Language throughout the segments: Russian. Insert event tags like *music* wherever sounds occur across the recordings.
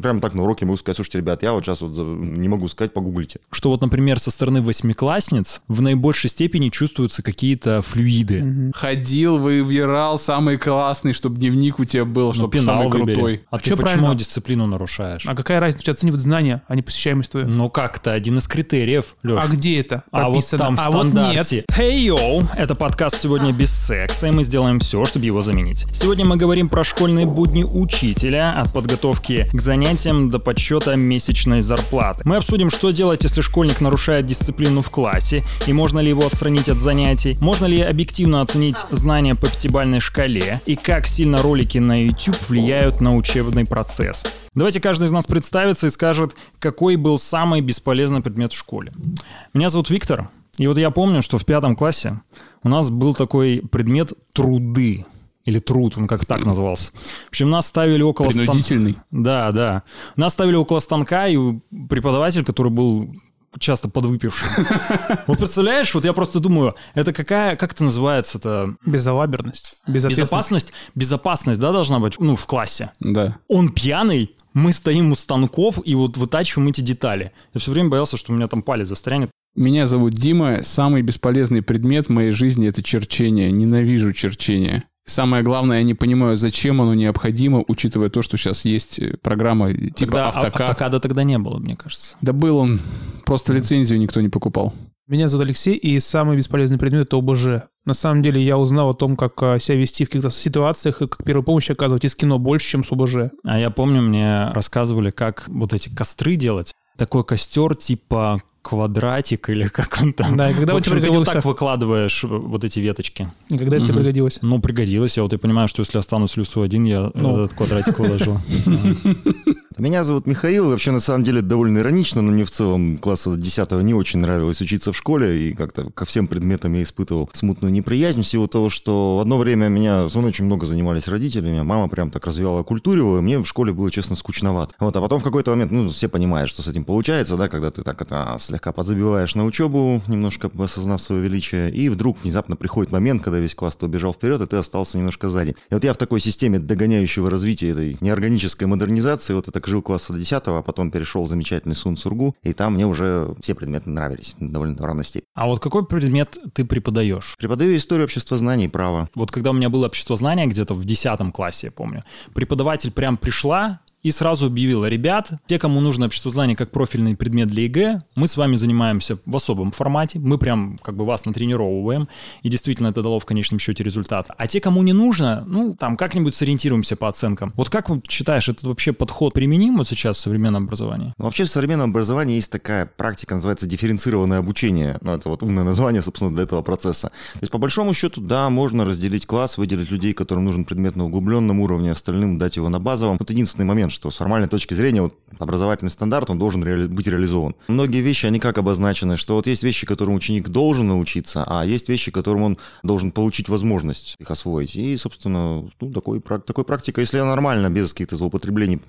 Прямо так на уроке могу сказать, слушайте, ребят, я вот сейчас вот не могу сказать, погуглите. Что вот, например, со стороны восьмиклассниц в наибольшей степени чувствуются какие-то флюиды. Угу. Ходил, выбирал самый классный, чтобы дневник у тебя был, чтобы ну, самый выбери. крутой. А, а ты почему правильно? дисциплину нарушаешь? А какая разница? У тебя оценивают знания, а не посещаемость твою. Ну как-то один из критериев, Леш. А где это прописано? А вот там в а стандарте. Вот. Hey, yo! Это подкаст «Сегодня без секса», и мы сделаем все, чтобы его заменить. Сегодня мы говорим про школьные будни учителя, от подготовки к занятиям до подсчета месячной зарплаты. Мы обсудим, что делать, если школьник нарушает дисциплину в классе, и можно ли его отстранить от занятий, можно ли объективно оценить знания по пятибалльной шкале, и как сильно ролики на YouTube влияют на учебный процесс. Давайте каждый из нас представится и скажет, какой был самый бесполезный предмет в школе. Меня зовут Виктор, и вот я помню, что в пятом классе у нас был такой предмет труды. Или труд, он как так назывался. В общем, нас ставили около... Принудительный. Стан... Да, да. Нас ставили около станка, и преподаватель, который был часто подвыпивший. *laughs* Вот представляешь, вот я просто думаю, это какая, как это называется это? Безалаберность. Безопасность. Безопасность, да, должна быть, ну, в классе. Да. Он пьяный, мы стоим у станков и вот вытачиваем эти детали. Я все время боялся, что у меня там палец застрянет. Меня зовут Дима. Самый бесполезный предмет в моей жизни — это черчение. Ненавижу черчение. Самое главное, я не понимаю, зачем оно необходимо, учитывая то, что сейчас есть э, программа типа тогда автокад. Автокада тогда не было, мне кажется. Да был он, просто лицензию никто не покупал. Меня зовут Алексей, и самый бесполезный предмет — это ОБЖ. На самом деле я узнал о том, как э, себя вести в каких-то ситуациях и как первую помощь оказывать из кино больше, чем с ОБЖ. А я помню, мне рассказывали, как вот эти костры делать. Такой костер типа квадратик или как он там. Да, и когда в общем, пригодился... ты вот так выкладываешь вот эти веточки. И когда это тебе пригодилось? Ну, пригодилось. Я вот и понимаю, что если останусь в лесу один, я ну. этот квадратик выложу. *laughs* Меня зовут Михаил. Вообще, на самом деле, довольно иронично, но мне в целом класса 10 не очень нравилось учиться в школе, и как-то ко всем предметам я испытывал смутную неприязнь в силу того, что в одно время меня со мной очень много занимались родители, мама прям так развивала культуру, и мне в школе было, честно, скучновато. Вот, а потом в какой-то момент, ну, все понимают, что с этим получается, да, когда ты так это слегка подзабиваешь на учебу, немножко осознав свое величие, и вдруг внезапно приходит момент, когда весь класс убежал вперед, и ты остался немножко сзади. И вот я в такой системе догоняющего развития этой неорганической модернизации, вот это жил класса до 10 а потом перешел в замечательный Сун Сургу, и там мне уже все предметы нравились довольно в равной степени. А вот какой предмет ты преподаешь? Преподаю историю общества знаний и права. Вот когда у меня было обществознание где-то в 10 классе, я помню, преподаватель прям пришла, и сразу объявила, ребят, те, кому нужно обществознание как профильный предмет для ЕГЭ, мы с вами занимаемся в особом формате, мы прям как бы вас натренировываем, и действительно это дало в конечном счете результат. А те, кому не нужно, ну, там как-нибудь сориентируемся по оценкам. Вот как вы считаешь, этот вообще подход применим вот сейчас в современном образовании? Ну, вообще в современном образовании есть такая практика, называется дифференцированное обучение. Ну, это вот умное название, собственно, для этого процесса. То есть, по большому счету, да, можно разделить класс, выделить людей, которым нужен предмет на углубленном уровне, остальным дать его на базовом. Вот единственный момент, что с формальной точки зрения вот, образовательный стандарт, он должен реали- быть реализован. Многие вещи, они как обозначены, что вот есть вещи, которым ученик должен научиться, а есть вещи, которым он должен получить возможность их освоить. И, собственно, ну, такой, такой практика, если она нормально, без каких-то злоупотреблений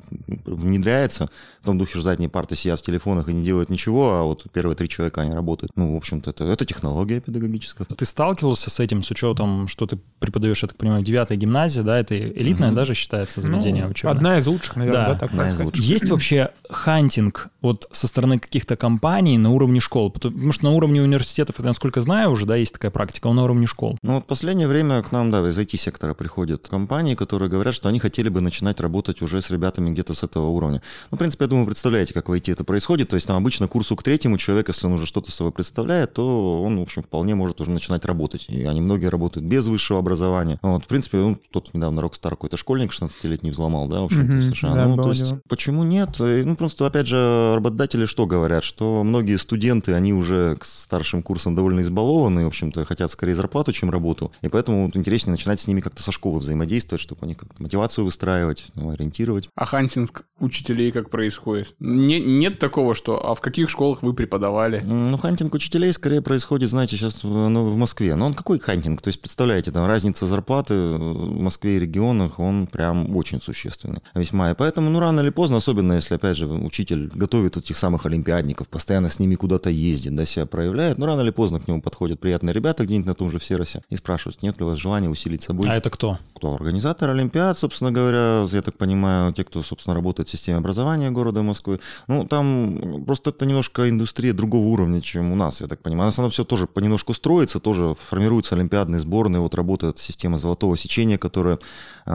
внедряется, в том духе, что задние парты сидят в телефонах и не делают ничего, а вот первые три человека, они работают. Ну, в общем-то, это, это технология педагогическая. Ты сталкивался с этим, с учетом, что ты преподаешь, я так понимаю, девятая гимназия, да, это элитная угу. даже считается заведение ну, учебное? Одна из лучших, наверное, да, да так есть вообще хантинг вот со стороны каких-то компаний на уровне школ? Потому что на уровне университетов, это, насколько знаю, уже да, есть такая практика, а на уровне школ. Ну вот в последнее время к нам, да, из IT-сектора приходят компании, которые говорят, что они хотели бы начинать работать уже с ребятами где-то с этого уровня. Ну, в принципе, я думаю, представляете, как в IT это происходит. То есть там обычно курсу к третьему человек, если он уже что-то собой представляет, то он, в общем, вполне может уже начинать работать. И они многие работают без высшего образования. Вот, в принципе, ну, тот недавно Rockstar какой-то школьник 16-летний взломал, да, в общем-то, mm-hmm, в США. Да, ну, то есть, почему нет? Ну, просто, опять же, работодатели что говорят? Что многие студенты, они уже к старшим курсам довольно избалованы, в общем-то, хотят скорее зарплату, чем работу. И поэтому вот, интереснее начинать с ними как-то со школы взаимодействовать, чтобы они как-то мотивацию выстраивать, ну, ориентировать. А хантинг учителей как происходит? Не, нет такого, что а в каких школах вы преподавали? Ну, хантинг учителей скорее происходит, знаете, сейчас в, ну, в Москве. Но он какой хантинг? То есть, представляете, там разница зарплаты в Москве и регионах, он прям очень существенный. Весьма. И поэтому поэтому, ну, рано или поздно, особенно если, опять же, учитель готовит этих самых олимпиадников, постоянно с ними куда-то ездит, да, себя проявляет, ну, рано или поздно к нему подходят приятные ребята где-нибудь на том же Всеросе и спрашивают, нет ли у вас желания усилить собой. А это кто? Кто? Организатор Олимпиад, собственно говоря, я так понимаю, те, кто, собственно, работает в системе образования города Москвы. Ну, там просто это немножко индустрия другого уровня, чем у нас, я так понимаю. На самом деле все тоже понемножку строится, тоже формируются олимпиадные сборные, вот работает система золотого сечения, которая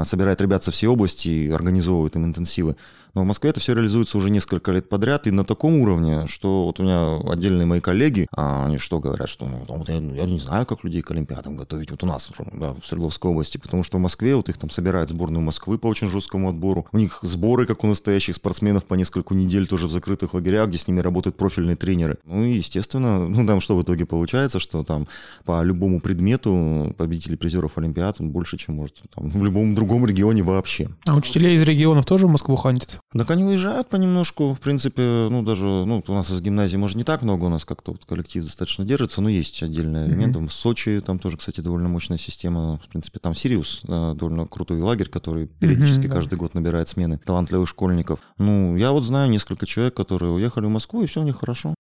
собирает ребят со всей области и организовывает им интенсивы. Но в Москве это все реализуется уже несколько лет подряд и на таком уровне, что вот у меня отдельные мои коллеги, а они что говорят, что ну, вот я, я не знаю, как людей к Олимпиадам готовить. Вот у нас да, в Свердловской области, потому что в Москве вот их там собирают сборную Москвы по очень жесткому отбору. У них сборы, как у настоящих спортсменов, по несколько недель тоже в закрытых лагерях, где с ними работают профильные тренеры. Ну и, естественно, *laughs* ну там что в итоге получается, что там по любому предмету победителей призеров Олимпиад больше, чем может там, в любом другом регионе вообще. А учителей из регионов тоже в Москву ходят? Так они уезжают понемножку. В принципе, ну, даже, ну, у нас из гимназии, может, не так много, у нас как-то вот коллектив достаточно держится, но есть отдельные элементы. Mm-hmm. В Сочи там тоже, кстати, довольно мощная система. В принципе, там Сириус, довольно крутой лагерь, который периодически mm-hmm, каждый да. год набирает смены талантливых школьников. Ну, я вот знаю несколько человек, которые уехали в Москву, и все у них хорошо.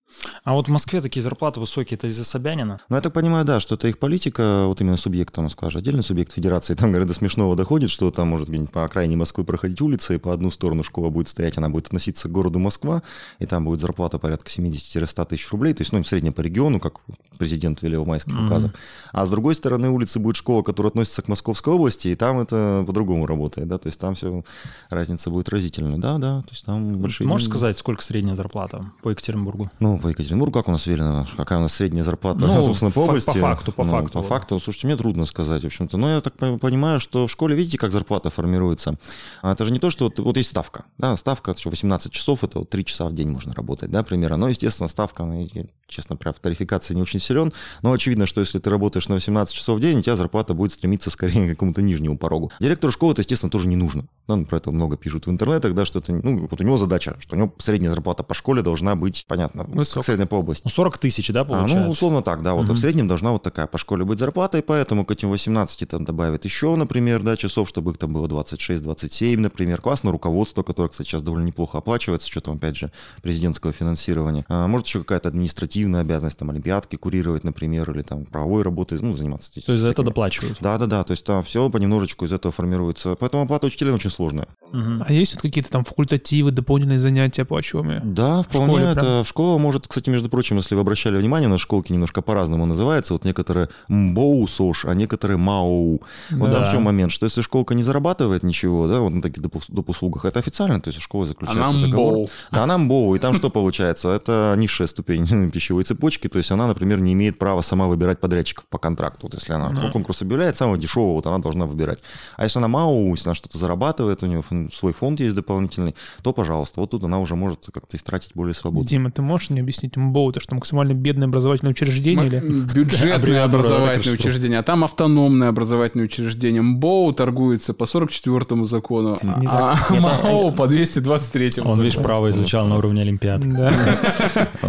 А вот в Москве такие зарплаты высокие, это из-за Собянина? Ну, я так понимаю, да, что это их политика, вот именно субъекта Москва же, отдельный субъект федерации. *laughs* Там, говорят, до смешного доходит, что там может где-нибудь по окраине Москвы проходить улица, и по одну сторону школа будет стоять, она будет относиться к городу Москва, и там будет зарплата порядка 70-100 тысяч рублей, то есть, ну, в среднем по региону, как президент велел в майских mm-hmm. указах. А с другой стороны улицы будет школа, которая относится к Московской области, и там это по-другому работает, да, то есть там все, разница будет разительная, да, да, то есть там большие... Можешь деньги. сказать, сколько средняя зарплата по Екатеринбургу? Ну, по Екатеринбургу как у нас велено, какая у нас средняя зарплата, ну, *laughs* собственно, по области? По факту, по ну, факту. По факту, слушайте, мне трудно сказать, в общем-то, но я так понимаю, что в школе, видите, как зарплата формируется? А это же не то, что вот, вот есть ставка, да, ставка, еще 18 часов, это вот 3 часа в день можно работать, да, примерно, но, естественно, ставка, ну, честно, прям в тарификации не очень силен, но очевидно, что если ты работаешь на 18 часов в день, у тебя зарплата будет стремиться скорее к какому-то нижнему порогу. Директору школы это, естественно, тоже не нужно. Да, ну, про это много пишут в интернетах, да, что это, ну, вот у него задача, что у него средняя зарплата по школе должна быть, понятно, Высок. средняя по области. Ну, 40 тысяч, да, получается? А, ну, условно так, да, вот угу. в среднем должна вот такая по школе быть зарплата, и поэтому к этим 18 там добавят еще, например, да, часов, чтобы их там было 26-27, например, классное руководство, которое, кстати, сейчас довольно неплохо оплачивается, что там, опять же, президентского финансирования. А, может, еще какая-то административная обязанность, там, олимпиадки курировать, например, или там правовой работой, ну, заниматься. То есть за это доплачивают? Да-да-да, то есть там все понемножечку из этого формируется. Поэтому оплата учителей очень сложная. Угу. А есть вот какие-то там факультативы, дополнительные занятия оплачиваемые? Да, вполне. В школе это прям? школа может, кстати, между прочим, если вы обращали внимание, на школки немножко по-разному называется. Вот некоторые МБОУ СОШ, а некоторые МАОУ. Вот да. в чем момент, что если школка не зарабатывает ничего, да, вот на таких доп. доп. услугах, это официально, то есть школа заключается она договор. МБОУ. Да, она МБОУ, и там что получается? Это низшая ступень *laughs* пищевой цепочки, то есть она, например, не имеет права сама выбирать подрядчиков по контракту. Вот если она конкурс объявляет, самого дешевого вот она должна выбирать. А если она МАОУ, если она что-то зарабатывает, у нее свой фонд есть дополнительный, то, пожалуйста, вот тут она уже может как-то истратить более свободно. Дима, ты можешь мне объяснить МБО, это что максимально бедное образовательное учреждение? или? Бюджетное образовательное учреждение, а там автономное образовательное учреждение. МБО торгуется по 44-му закону, а МАО по 223-му Он, видишь, право изучал на уровне Олимпиад.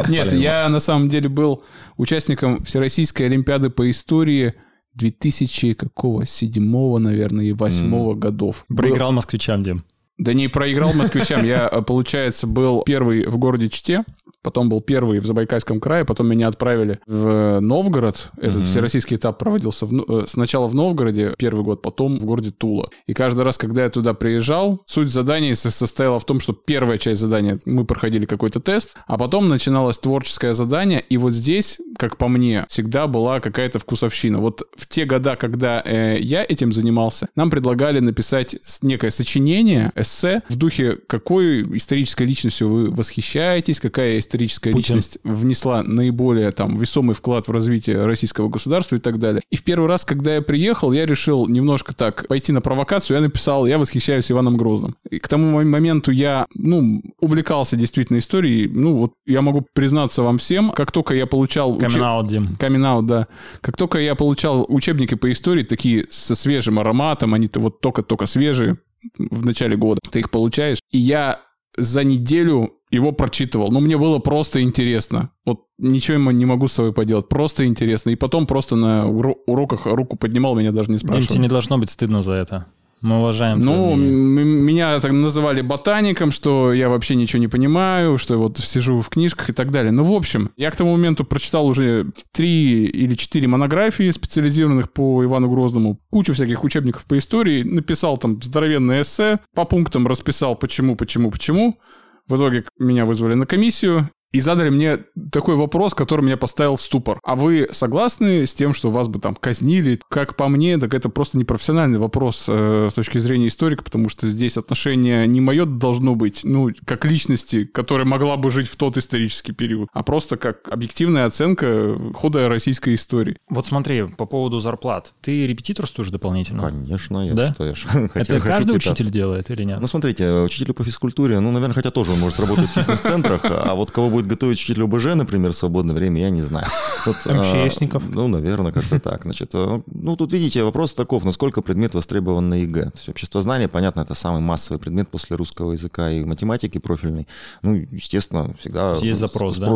Нет, я на самом деле был участником Всероссийской Олимпиады по истории 2000 какого? Седьмого, наверное, и восьмого годов. Проиграл москвичам, Дим. Да не проиграл москвичам. Я, получается, был первый в городе Чите, потом был первый в Забайкальском крае, потом меня отправили в Новгород. Этот mm-hmm. всероссийский этап проводился в, э, сначала в Новгороде первый год, потом в городе Тула. И каждый раз, когда я туда приезжал, суть задания состояла в том, что первая часть задания мы проходили какой-то тест, а потом начиналось творческое задание, и вот здесь, как по мне, всегда была какая-то вкусовщина. Вот в те года, когда э, я этим занимался, нам предлагали написать некое сочинение, эссе в духе, какой исторической личностью вы восхищаетесь, какая историческая Путин. личность внесла наиболее там весомый вклад в развитие российского государства и так далее. И в первый раз, когда я приехал, я решил немножко так пойти на провокацию, я написал, я восхищаюсь Иваном Грозным. И к тому моменту я, ну, увлекался действительно историей, ну, вот я могу признаться вам всем, как только я получал... Камин-аут, учеб... Дим. Камин-аут, да. Как только я получал учебники по истории, такие со свежим ароматом, они-то вот только-только свежие, в начале года. Ты их получаешь. И я за неделю его прочитывал. Но мне было просто интересно. Вот ничего ему не могу с собой поделать. Просто интересно. И потом просто на уроках руку поднимал, меня даже не спрашивал. Дим, тебе не должно быть стыдно за это. Мы уважаем. Ну, меня так называли ботаником, что я вообще ничего не понимаю, что вот сижу в книжках и так далее. Ну, в общем, я к тому моменту прочитал уже три или четыре монографии, специализированных по Ивану Грозному, кучу всяких учебников по истории, написал там здоровенное эссе, по пунктам расписал почему, почему, почему. В итоге меня вызвали на комиссию, и задали мне такой вопрос, который меня поставил в ступор. А вы согласны с тем, что вас бы там казнили? Как по мне, так это просто непрофессиональный вопрос э, с точки зрения историка, потому что здесь отношение не мое должно быть, ну, как личности, которая могла бы жить в тот исторический период, а просто как объективная оценка хода российской истории. Вот смотри, по поводу зарплат. Ты репетиторствуешь дополнительно? Конечно, я да? что, я ж Это каждый учитель делает или нет? Ну, смотрите, учителю по физкультуре, ну, наверное, хотя тоже он может работать в фитнес-центрах, а вот кого будет готовить учитель ОБЖ, например, в свободное время, я не знаю. *laughs* Вот, МЧСников. А, ну, наверное, как-то так. Значит, а, ну, тут видите, вопрос таков, насколько предмет востребован на ЕГЭ. То есть обществознание, понятно, это самый массовый предмет после русского языка и математики профильной. Ну, естественно, всегда... Есть запрос, да?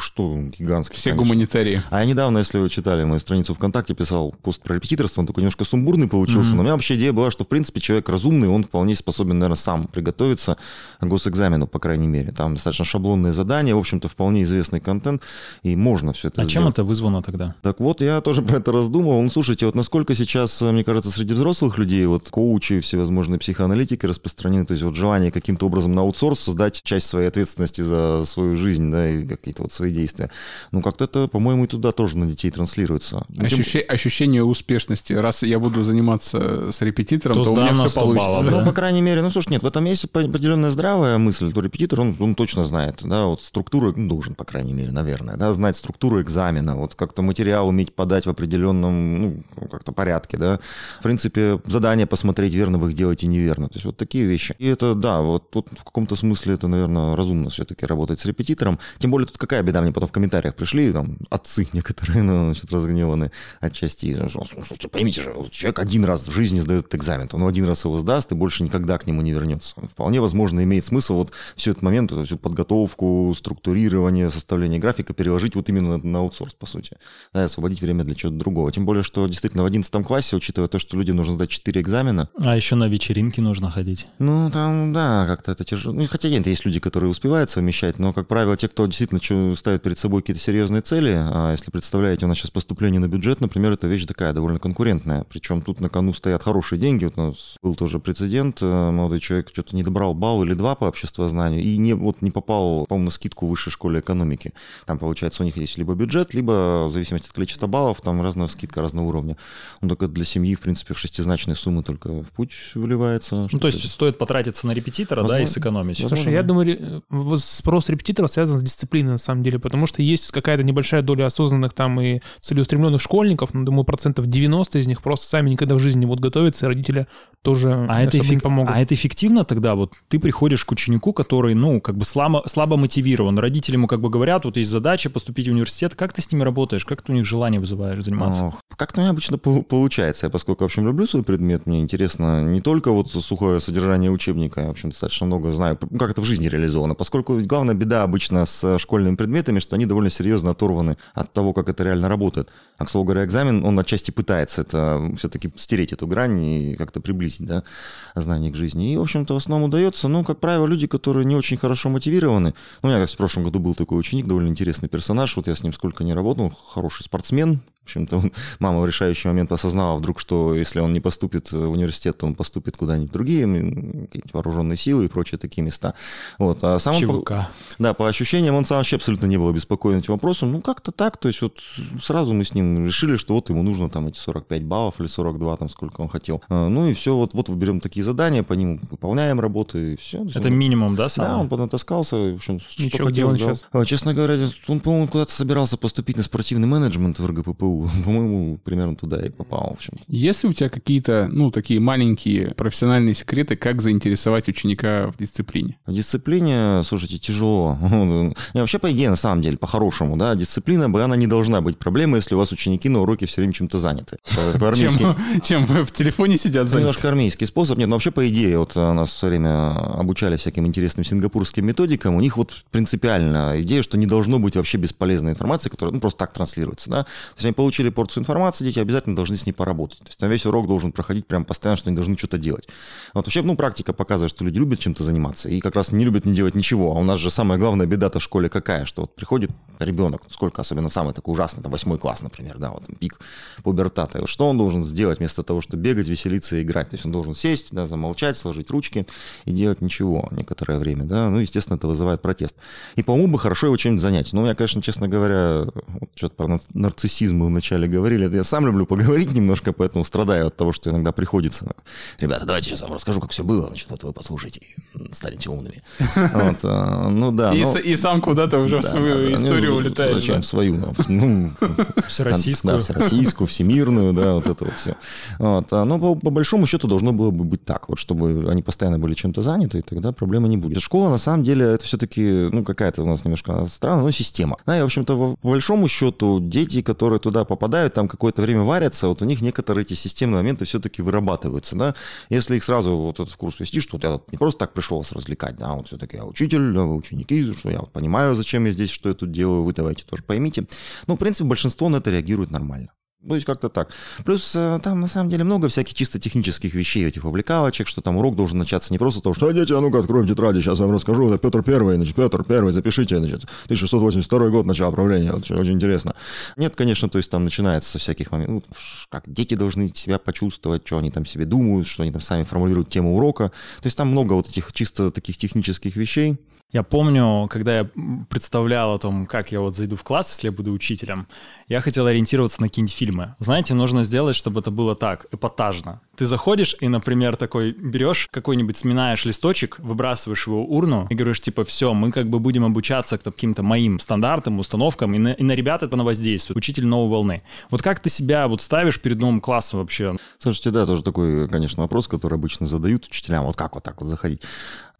Что, гигантский, Все гуманитарии. А я недавно, если вы читали мою страницу ВКонтакте, писал пост про репетиторство, он такой немножко сумбурный получился, но у меня вообще идея была, что, в принципе, человек разумный, он вполне способен, наверное, сам приготовиться к госэкзамену, по крайней мере. Там достаточно шаблонные задания, в общем-то, вполне известный контент, и можно все это А сделать. чем это вызвано тогда? Так вот, я тоже *laughs* про это раздумывал. Ну, слушайте, вот насколько сейчас, мне кажется, среди взрослых людей, вот коучи, всевозможные психоаналитики распространены, то есть вот желание каким-то образом на аутсорс создать часть своей ответственности за свою жизнь, да, и какие-то вот свои действия. Ну, как-то это, по-моему, и туда тоже на детей транслируется. Ну, Ощущение, ощущение успешности. Раз я буду заниматься с репетитором, то, то у меня все получится. Баллов, да? Ну, по крайней мере, ну, слушай, нет, в этом есть определенная здравая мысль, то репетитор, он, он точно знает, да, вот структуру ну, должен, по крайней мере, наверное, да, знать структуру экзамена, вот как-то материал уметь подать в определенном, ну, как-то порядке, да. В принципе, задание посмотреть, верно вы их делаете, неверно. То есть вот такие вещи. И это, да, вот тут в каком-то смысле это, наверное, разумно все-таки работать с репетитором. Тем более тут какая беда, мне потом в комментариях пришли, там, отцы некоторые, *laughs* ну, значит, разгневаны отчасти. Слушайте, поймите же, человек один раз в жизни сдает экзамен, он один раз его сдаст и больше никогда к нему не вернется. Вполне возможно, имеет смысл вот все этот момент, всю подготовку, структурирование, составление графика переложить вот именно на аутсорс, по сути. Да, освободить время для чего-то другого. Тем более, что действительно в 11 классе, учитывая то, что людям нужно сдать 4 экзамена. А еще на вечеринки нужно ходить. Ну, там, да, как-то это тяжело. Ну, хотя нет, есть люди, которые успевают совмещать, но, как правило, те, кто действительно ставит перед собой какие-то серьезные цели, а если представляете, у нас сейчас поступление на бюджет, например, это вещь такая довольно конкурентная. Причем тут на кону стоят хорошие деньги. Вот у нас был тоже прецедент, э, молодой человек что-то не добрал балл или два по обществознанию и не, вот, не попал, по-моему, на скидку в высшей школе экономики. Там, получается, у них есть либо бюджет, либо в зависимости от количества баллов, там разная скидка разного уровня. Он только для семьи, в принципе, в шестизначные суммы только в путь выливается. Ну, то есть стоит потратиться на репетитора, возможно, да, и сэкономить. Возможно. Слушай, я думаю, спрос репетиторов связан с дисциплиной, на самом деле, потому что есть какая-то небольшая доля осознанных там и целеустремленных школьников, но, думаю, процентов 90 из них просто сами никогда в жизни не будут готовиться, и родители тоже а это эффек... помогут. А это эффективно тогда? Вот ты приходишь к ученику, который, ну, как бы слабо, слабо мотивирован, родители ему как бы говорят, вот есть задача поступить в университет, как ты с ними работаешь, как ты у них желание вызываешь заниматься? Как-то у меня обычно получается, я поскольку, в общем, люблю свой предмет, мне интересно не только вот сухое содержание учебника, я, в общем, достаточно много знаю, как это в жизни реализовано, поскольку главная беда обычно с школьными предметами, что они довольно серьезно оторваны от того, как это реально работает. А, к слову говоря, экзамен, он отчасти пытается это все-таки стереть эту грань и как-то приблизить, да, знание к жизни. И, в общем-то, в основном удается, ну, как правило, люди, которые не очень хорошо мотивированы. Ну, как в прошлом году был такой ученик, довольно интересный персонаж, вот я с ним сколько не работал, хороший спортсмен, в общем-то, мама в решающий момент осознала вдруг, что если он не поступит в университет, то он поступит куда-нибудь другие вооруженные силы и прочие такие места. Вот. А сам ЧВК. Он, да, по ощущениям, он сам вообще абсолютно не был обеспокоен этим вопросом. Ну, как-то так. То есть вот сразу мы с ним решили, что вот ему нужно там эти 45 баллов или 42, там сколько он хотел. А, ну и все, вот, вот выберем такие задания, по ним выполняем работы, и все. Это минимум, да, сам? Да, он понатаскался, в общем, Ничего, что хотел, он сейчас? А, честно говоря, он, по-моему, куда-то собирался поступить на спортивный менеджмент в РГППУ *laughs* по-моему, примерно туда и попал, в общем -то. Есть ли у тебя какие-то, ну, такие маленькие профессиональные секреты, как заинтересовать ученика в дисциплине? В дисциплине, слушайте, тяжело. *laughs* И вообще, по идее, на самом деле, по-хорошему, да, дисциплина бы, она не должна быть проблемой, если у вас ученики на уроке все время чем-то заняты. Чем, в телефоне сидят заняты. Немножко армейский способ. Нет, но вообще, по идее, вот у нас все время обучали всяким интересным сингапурским методикам, у них вот принципиально идея, что не должно быть вообще бесполезной информации, которая ну, просто так транслируется. Да? То есть они получили порцию информации, дети обязательно должны с ней поработать. То есть там весь урок должен проходить прям постоянно, что они должны что-то делать. Вот вообще, ну, практика показывает, что люди любят чем-то заниматься и как раз не любят не делать ничего. А у нас же самая главная беда-то в школе какая, что вот приходит ребенок, сколько, особенно самый такой ужасный, там, восьмой класс, например, да, вот там, пик пубертата. И вот что он должен сделать вместо того, чтобы бегать, веселиться и играть? То есть он должен сесть, да, замолчать, сложить ручки и делать ничего некоторое время, да, ну, естественно, это вызывает протест. И по уму бы хорошо его чем-нибудь занять. Ну, я, конечно, честно говоря, вот что-то про нарциссизм мы вначале говорили, это я сам люблю поговорить немножко, поэтому страдаю от того, что иногда приходится. Ребята, давайте сейчас вам расскажу, как все было, значит, вот вы послушайте, станете умными. Вот, а, ну да. И, но... и сам куда-то уже да, в свою да, историю ну, улетаешь. Зачем да? свою? Ну, *laughs* всероссийскую. Да, всероссийскую, всемирную, да, вот это вот все. Вот, а, но по, по большому счету должно было бы быть так, вот, чтобы они постоянно были чем-то заняты, и тогда проблемы не будет. Школа, на самом деле, это все-таки, ну, какая-то у нас немножко странная, но система. Да, и, в общем-то, по большому счету, дети, которые туда попадают, там какое-то время варятся, вот у них некоторые эти системные моменты все-таки вырабатываются, да. Если их сразу вот этот курс вести, что вот я не просто так пришел вас развлекать, да, вот все-таки я учитель, вы ученики, что я вот понимаю, зачем я здесь, что я тут делаю, вы давайте тоже поймите. Ну, в принципе, большинство на это реагирует нормально. То есть как-то так. Плюс э, там на самом деле много всяких чисто технических вещей, этих публикалочек, что там урок должен начаться не просто того, что «А, дети, а ну-ка откроем тетради, сейчас я вам расскажу, это Петр Первый, значит, Петр Первый, запишите, значит, 1682 год, начало правления, очень, очень интересно. Нет, конечно, то есть там начинается со всяких моментов, ну, как дети должны себя почувствовать, что они там себе думают, что они там сами формулируют тему урока. То есть там много вот этих чисто таких технических вещей. Я помню, когда я представлял о том, как я вот зайду в класс, если я буду учителем, я хотел ориентироваться на какие-нибудь фильмы. Знаете, нужно сделать, чтобы это было так, эпатажно. Ты заходишь и, например, такой берешь какой-нибудь, сминаешь листочек, выбрасываешь его в урну и говоришь, типа, все, мы как бы будем обучаться к каким-то моим стандартам, установкам, и на, и на ребят это воздействует. Учитель новой волны. Вот как ты себя вот ставишь перед новым классом вообще? Слушайте, да, тоже такой, конечно, вопрос, который обычно задают учителям. Вот как вот так вот заходить?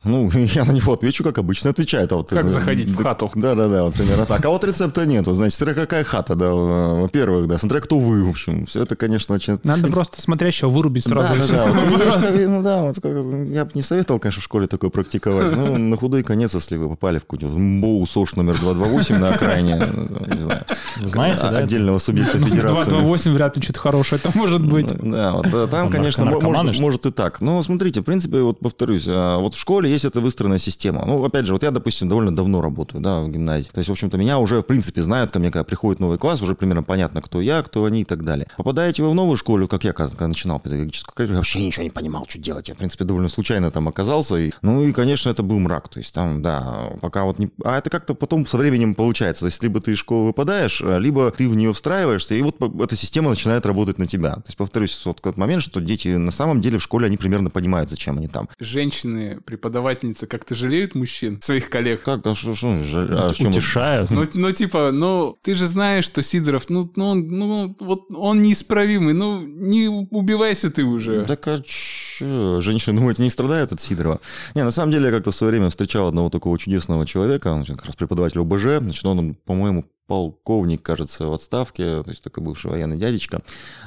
Ну, *laughs* я на него отвечу, как обычно отвечает. А вот, как заходить в хату. Да-да-да, вот примерно так. А вот рецепта нету. Значит, смотря какая хата, да, во-первых, да, смотря кто вы, в общем. Все это, конечно, очень... Надо просто смотрящего вырубить сразу. Да, да, *laughs* *laughs* Ну да, вот я бы не советовал, конечно, в школе такое практиковать. Ну, на худой конец, если вы попали в какую-нибудь МБОУ СОШ номер 228 на окраине, не знаю, знаете, да? Отдельного субъекта федерации. 228 вряд ли что-то хорошее это может быть. Да, вот э, там, конечно, может и так. Но смотрите, в принципе, вот повторюсь, а вот в школе есть эта выстроенная система. Ну, опять же, вот я, допустим, довольно давно работаю, да, в гимназии. То есть, в общем-то, меня уже, в принципе, знают ко мне, когда приходит новый класс, уже примерно понятно, кто я, кто они и так далее. Попадаете вы в новую школу, как я, когда начинал педагогическую карьеру, вообще ничего не понимал, что делать. Я, в принципе, довольно случайно там оказался. И, ну, и, конечно, это был мрак. То есть, там, да, пока вот не... А это как-то потом со временем получается. То есть, либо ты из школы выпадаешь, либо ты в нее встраиваешься, и вот эта система начинает работать на тебя. То есть, повторюсь, вот тот момент, что дети на самом деле в школе, они примерно понимают, зачем они там. Женщины, преподавательницы как-то жалеют мужчин, своих коллег? Как? А что, что жаль? А Утешают? Ну, ну, типа, ну, ты же знаешь, что Сидоров, ну, ну, ну, вот он неисправимый, ну, не убивайся ты уже. Так а что? Женщины, думают, не страдают от Сидорова? Не, на самом деле, я как-то в свое время встречал одного такого чудесного человека, он как раз преподаватель ОБЖ, значит, он, по-моему, полковник, кажется, в отставке, то есть такой бывший военный дядечка,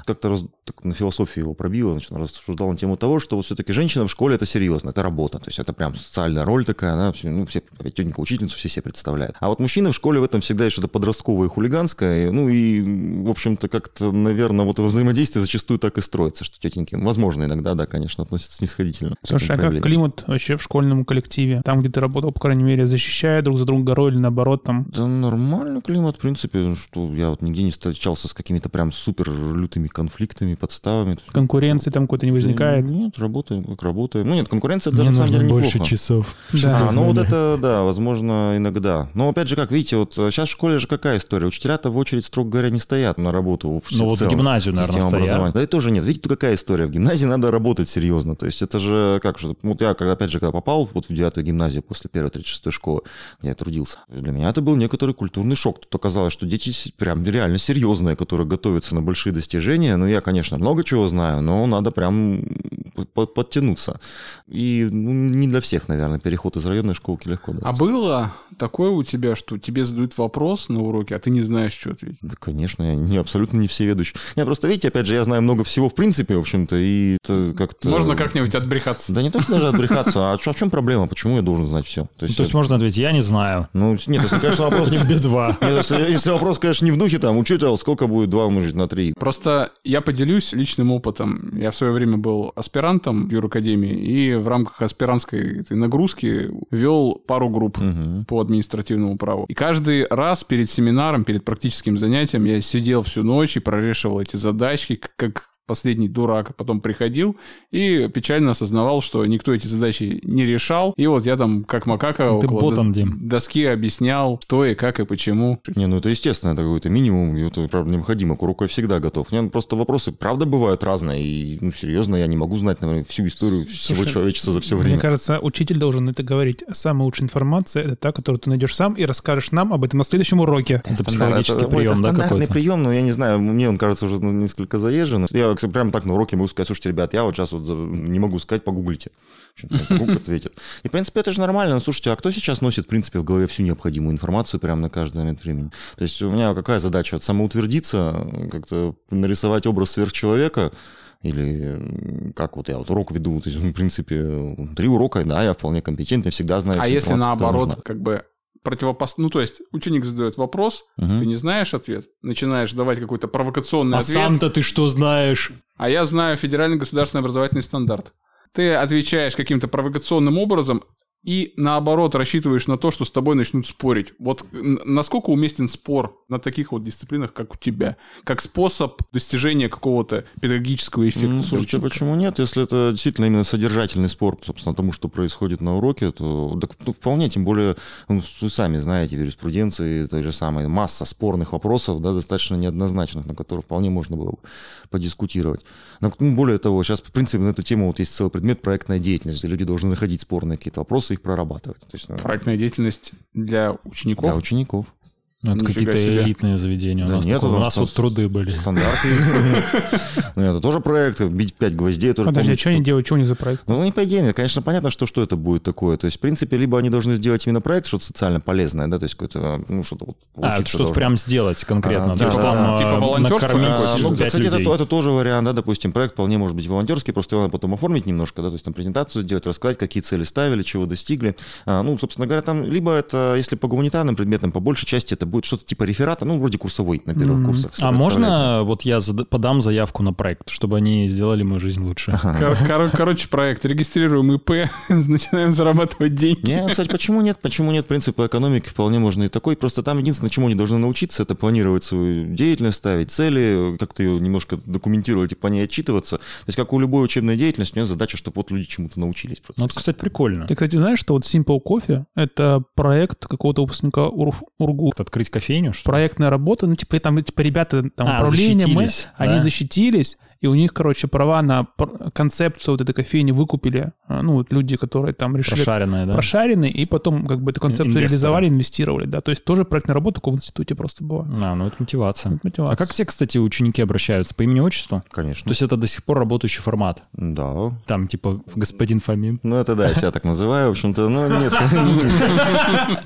как-то раз, так, на философию его пробило, значит, он рассуждал на тему того, что вот все-таки женщина в школе это серьезно, это работа, то есть это прям социальная роль такая, она, ну, все, тетенька учительницу все себе представляют. А вот мужчины в школе в этом всегда есть что-то подростковое и хулиганское, ну и, в общем-то, как-то, наверное, вот взаимодействие зачастую так и строится, что тетеньки, возможно, иногда, да, конечно, относятся снисходительно. Слушай, а как климат вообще в школьном коллективе? Там, где ты работал, по крайней мере, защищая друг за друга горой или наоборот там? Да нормальный климат в принципе, что я вот нигде не встречался с какими-то прям супер лютыми конфликтами, подставами. Конкуренции там какой-то не возникает? Нет, работаем как работаем. Ну нет, конкуренция даже Мне на самом деле больше неплохо. часов. Да, ну вот это, да, возможно, иногда. Но опять же, как видите, вот сейчас в школе же какая история? Учителя-то в очередь, строго говоря, не стоят на работу. В, ну вот в гимназию, наверное, стоят. Да и тоже нет. Видите, какая история? В гимназии надо работать серьезно. То есть это же, как же, вот я, опять же, когда попал вот в девятую гимназию после первой 36 школы, где я трудился, для меня это был некоторый культурный шок. Оказалось, что дети прям реально серьезные, которые готовятся на большие достижения. Ну, я, конечно, много чего знаю, но надо прям подтянуться. И ну, не для всех, наверное, переход из районной школки легко дается. А было такое у тебя, что тебе задают вопрос на уроке, а ты не знаешь, что ответить? Да, конечно, я не, абсолютно не всеведущий. Нет, просто видите, опять же, я знаю много всего в принципе, в общем-то, и это как-то... Можно как-нибудь отбрехаться. Да не то, что даже отбрехаться, а в чем проблема? Почему я должен знать все? То есть, то есть можно ответить, я не знаю. Ну, нет, если, конечно, вопрос... Тебе два. Если вопрос, конечно, не в духе, там, учитель, сколько будет два умножить на три? Просто я поделюсь личным опытом. Я в свое время был аспирантом в Юракадемии, и в рамках аспирантской этой нагрузки вел пару групп угу. по административному праву. И каждый раз перед семинаром, перед практическим занятием я сидел всю ночь и прорешивал эти задачки, как последний дурак, потом приходил и печально осознавал, что никто эти задачи не решал. И вот я там, как макака, Ты около ботан, Дим. доски объяснял, что и как и почему. Не, ну это естественно, это какой-то минимум, это, правда, необходимо. Курок я всегда готов. Не, ну, просто вопросы, правда, бывают разные, и, ну, серьезно, я не могу знать, наверное, всю историю всего Слушай, человечества за все время. Мне кажется, учитель должен это говорить. Самая лучшая информация — это та, которую ты найдешь сам и расскажешь нам об этом на следующем уроке. Это, это психологический это, прием, это да, стандартный какой-то? прием, но я не знаю, мне он кажется уже ну, несколько заезжен. Я прямо так на уроке могу сказать, слушайте, ребят, я вот сейчас вот не могу сказать, погуглите. Google ответит. И, в принципе, это же нормально. Но, слушайте, а кто сейчас носит, в принципе, в голове всю необходимую информацию прямо на каждый момент времени? То есть у меня какая задача? Самоутвердиться, как-то нарисовать образ сверхчеловека, или как вот я вот урок веду, то есть, в принципе, три урока, да, я вполне компетентный, всегда знаю. А если наоборот, как бы противопост... Ну, то есть, ученик задает вопрос, угу. ты не знаешь ответ, начинаешь давать какой-то провокационный а ответ. А сам-то ты что знаешь? А я знаю федеральный государственный образовательный стандарт. Ты отвечаешь каким-то провокационным образом, и наоборот рассчитываешь на то, что с тобой начнут спорить. Вот насколько уместен спор на таких вот дисциплинах, как у тебя, как способ достижения какого-то педагогического эффекта? Ну, слушайте, почему нет? Если это действительно именно содержательный спор, собственно, тому, что происходит на уроке, то да, ну, вполне, тем более, ну, вы сами знаете, в юриспруденции той же самой масса спорных вопросов, да, достаточно неоднозначных, на которые вполне можно было бы подискутировать. Но, ну, более того, сейчас, в принципе, на эту тему вот есть целый предмет проектная деятельность, где люди должны находить спорные какие-то вопросы, их прорабатывать. То есть, ну, Проектная деятельность для учеников? Для учеников. Ну, это какие-то себе. элитные заведения. Да у нас, нет, такое, у нас вот труды были. Стандарты. *laughs* Ну, это тоже проект. Бить 5 гвоздей. Подожди, а что они делают? Что у них за проект? Ну, не по идее. Конечно, понятно, что что это будет такое. То есть, в принципе, либо они должны сделать именно проект, что-то социально полезное, да, то есть какое-то, ну, что-то вот А, что-то прям сделать конкретно. Типа, там типа волонтерство Ну, кстати, это тоже вариант, да, допустим, проект вполне может быть волонтерский, просто его надо потом оформить немножко, да, то есть там презентацию сделать, рассказать, какие цели ставили, чего достигли. А, ну, собственно говоря, там либо это, если по гуманитарным предметам, по большей части это будет что-то типа реферата, ну, вроде курсовой на первых mm-hmm. курсах. А можно вот я подам заявку на проект, чтобы они сделали мою жизнь лучше? Кор- короче, проект. Регистрируем ИП, *laughs* начинаем зарабатывать деньги. Не, кстати, почему нет? Почему нет? Принцип по экономике вполне можно и такой. Просто там единственное, чему они должны научиться, это планировать свою деятельность, ставить цели, как-то ее немножко документировать и по ней отчитываться. То есть, как у любой учебной деятельности, у меня задача, чтобы вот люди чему-то научились. Ну, это, кстати, прикольно. Ты, кстати, знаешь, что вот Simple Coffee — это проект какого-то выпускника УРГУ. Открыть кофейню, что Проектная работа, ну, типа, там, типа, ребята, там, а, управление, мы, да? они защитились, и у них, короче, права на концепцию вот этой кофейни выкупили, а, ну, вот люди, которые там решили... Прошаренные, да? Прошаренные, и потом как бы эту концепцию Инвесторы. реализовали, инвестировали, да, то есть тоже проектная работа только в институте просто была. А, ну это мотивация. это мотивация. А как те, кстати, ученики обращаются? По имени-отчеству? Конечно. То есть это до сих пор работающий формат? Да. Там типа господин Фомин? Ну это да, я себя так называю, в общем-то, ну нет.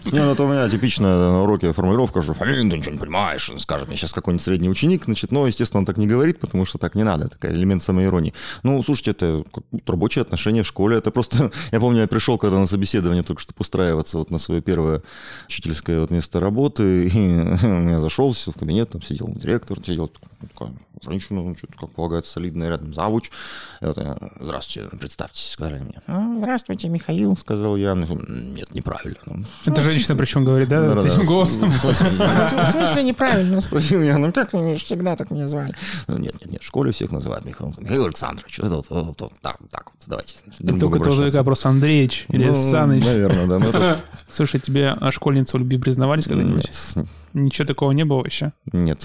Не, ну это у меня типичная на уроке формулировка, что Фомин, ты ничего не понимаешь, скажет мне сейчас какой-нибудь средний ученик, значит, но, естественно, он так не говорит, потому что так не надо, такой элемент самоиронии. Ну, слушайте, это рабочие отношения в школе, это просто... *laughs* Я помню, я пришел, когда на собеседование только чтобы устраиваться вот на свое первое учительское вот место работы, *laughs* и я зашел, сел в кабинет, там сидел директор, сидел такая женщина, ну, что-то, как полагается, солидная, рядом завуч. И вот здравствуйте, представьтесь, сказали мне. «А, здравствуйте, Михаил, сказал я. Ну, Нет, неправильно. Ну, Это женщина причем говорит, да, да, этим голосом? *laughs* В смысле неправильно, спросил я. Ну как вы всегда так меня звали? «Ну, нет, нет, нет, в школе всех называют Михаил, Михаил Александрович. Вот, вот, вот, так, так вот, давайте. Только тоже просто Андреевич или ну, Саныч. Наверное, да. *laughs* Слушай, тебе школьницы в любви признавались когда-нибудь? Нет. Ничего такого не было вообще? Нет.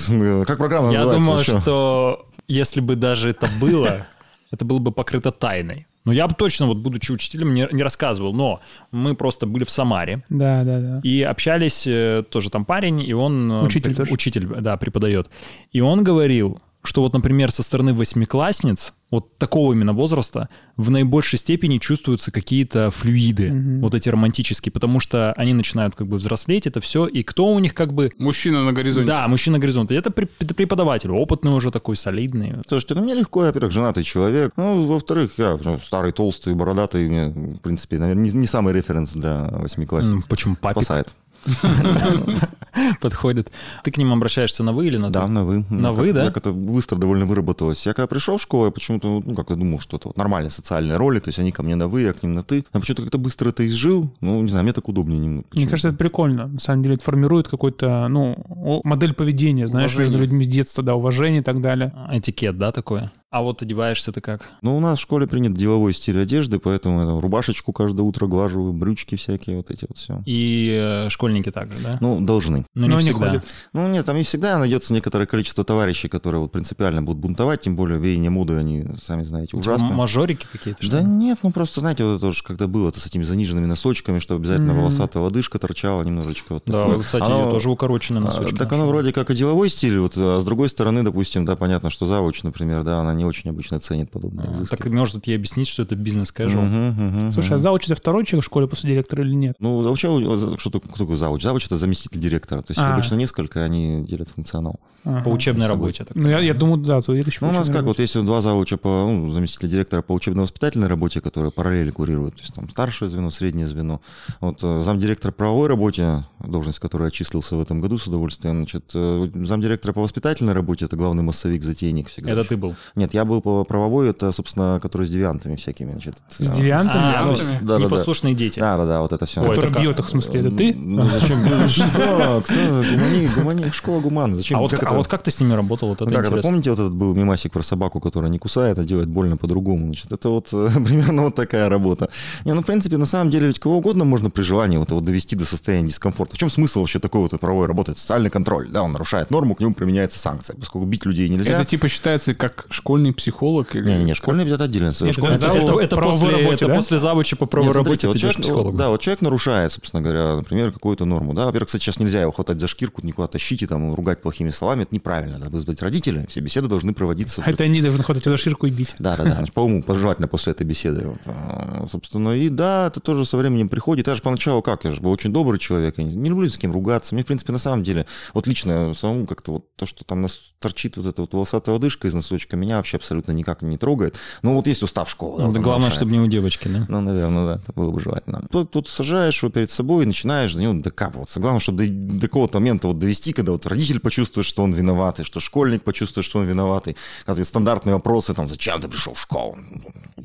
Как программа Я называется? думаю, что если бы даже это было, *laughs* это было бы покрыто тайной. Ну, я бы точно, вот будучи учителем, не, не рассказывал, но мы просто были в Самаре. Да, да, да. И общались, э, тоже там парень, и он... э, Учитель при- тоже? Учитель, да, преподает. И он говорил, что вот, например, со стороны восьмиклассниц, вот такого именно возраста, в наибольшей степени чувствуются какие-то флюиды, Мгм. вот эти романтические, потому что они начинают как бы взрослеть, это все, и кто у них как бы... Мужчина на горизонте. Да, мужчина горизонта. И это преп- это преподаватель, опытный уже такой, солидный. Слушайте, ну мне легко, я, во-первых, женатый человек. Ну, во-вторых, я ну, старый, толстый, бородатый. Мне, в принципе, наверное, не, не самый референс для восьмиклассниц. Почему папик Спасает. *laughs* подходит? Ты к ним обращаешься на вы или на Да, ты? на вы. На Ну, вы, да? Как это быстро довольно выработалось. Я когда пришел в школу, я почему-то, ну, как-то думал, что это вот нормальные социальные роли, то есть они ко мне на вы, я к ним на ты. А почему-то как-то быстро это изжил. Ну, не знаю, мне так удобнее немного. Мне кажется, это прикольно. На самом деле это формирует какой-то, ну, модель поведения, знаешь, Уважение. между людьми с детства, да, уважение и так далее. Этикет, да, такое? А вот одеваешься ты как? Ну, у нас в школе принят деловой стиль одежды, поэтому я там рубашечку каждое утро глажу, брючки всякие, вот эти вот все. И э, школьники также, да? Ну, должны. Но Но не они всегда. ходят. Ну, нет, там и всегда найдется некоторое количество товарищей, которые вот принципиально будут бунтовать, тем более веяние моды, они, сами знаете, Типа ужасные. Мажорики какие-то? что Да ли? нет, ну просто, знаете, вот это уж когда было это с этими заниженными носочками, что обязательно Мгм. волосатая лодыжка торчала немножечко. Вот Да, такое. кстати, Оно- тоже укороченный а, носочек. Так оно вроде как и деловой стиль, вот, а с другой стороны, допустим, да, понятно, что завуч, например, да, она не очень обычно ценит подобные А, изыски. Так может ей объяснить, что это бизнес-кэжуал? Мгм, мгм, Слушай, а мгм. зауч это второй человек в школе после директора или нет? Ну, завуч, что такое, кто такой завуч? Завуч — это заместитель директора, то есть А. обычно несколько, они делят функционал. Ага. По учебной работе. так Ну, я, я думаю, да, еще Ну, у нас как, вот есть два завуча по, ну, заместителя директора по учебно-воспитательной работе, которые параллели курируют, то есть там старшее звено, среднее звено. Вот э, замдиректора по правовой работе, должность которой я числился в этом году с удовольствием, значит, э, замдиректора по воспитательной работе, это главный массовик, затейник всегда. Это ты был. Нет, я был по правовой, это, собственно, который с девиантами всякими, значит. С девиантами? А, ну, да, да, да. непослушные дети. Да, да, да, вот это все. Ой, Который это бьет их, в смысле, это ты? Ну, зачем? Что? Кто? Гумани, гумани, школа гуман. Зачем? А вот, а? Вот как ты с ними работал? Вот это Ну, как это, интересно. помните, вот этот был мимасик про собаку, которая не кусает, а делает больно по-другому? Значит, это вот э, *laughs* примерно вот такая работа. Не, ну, в принципе, на самом деле, ведь кого угодно можно при желании вот, вот довести до состояния дискомфорта. В чем смысл вообще такой вот правовой работы? Это социальный контроль, да, он нарушает норму, к нему применяется санкция, поскольку бить людей нельзя. Это типа считается как школьный психолог или... Не, не, не, школьный это отдельно. Нет, Школьный- это Это, это, после, работе, это да? после завуча по правовой работе вот ты человек, психологу. Да, вот человек нарушает, собственно говоря, например, какую-то норму. Да, во-первых, кстати, сейчас нельзя его хватать за шкирку, никуда тащить и там ругать плохими словами. Это неправильно. Надо вызвать родителей. Все беседы должны проводиться. А Это они должны хватать за ширку и бить. Да, да, да. По уму, пожелательно после этой беседы. Вот, а, собственно, и да, это тоже со временем приходит. Я же поначалу как? Я же был очень добрый человек. Я не, люблю с кем ругаться. Мне, в принципе, на самом деле, вот лично самому как-то вот то, что там нас торчит вот эта вот волосатая лодыжка из носочка, меня вообще абсолютно никак не трогает. Ну, вот есть устав школы. да, Ну, главное, чтобы не у девочки, да? Ну, наверное, да, это было бы желательно. Тут, тут сажаешь его перед собой и начинаешь до него докапываться. Главное, чтобы до, до какого-то момента вот довести, когда вот родитель почувствует, что он виноватый, что школьник почувствует, что он виноватый. Когда стандартные вопросы, там, зачем ты пришел в школу?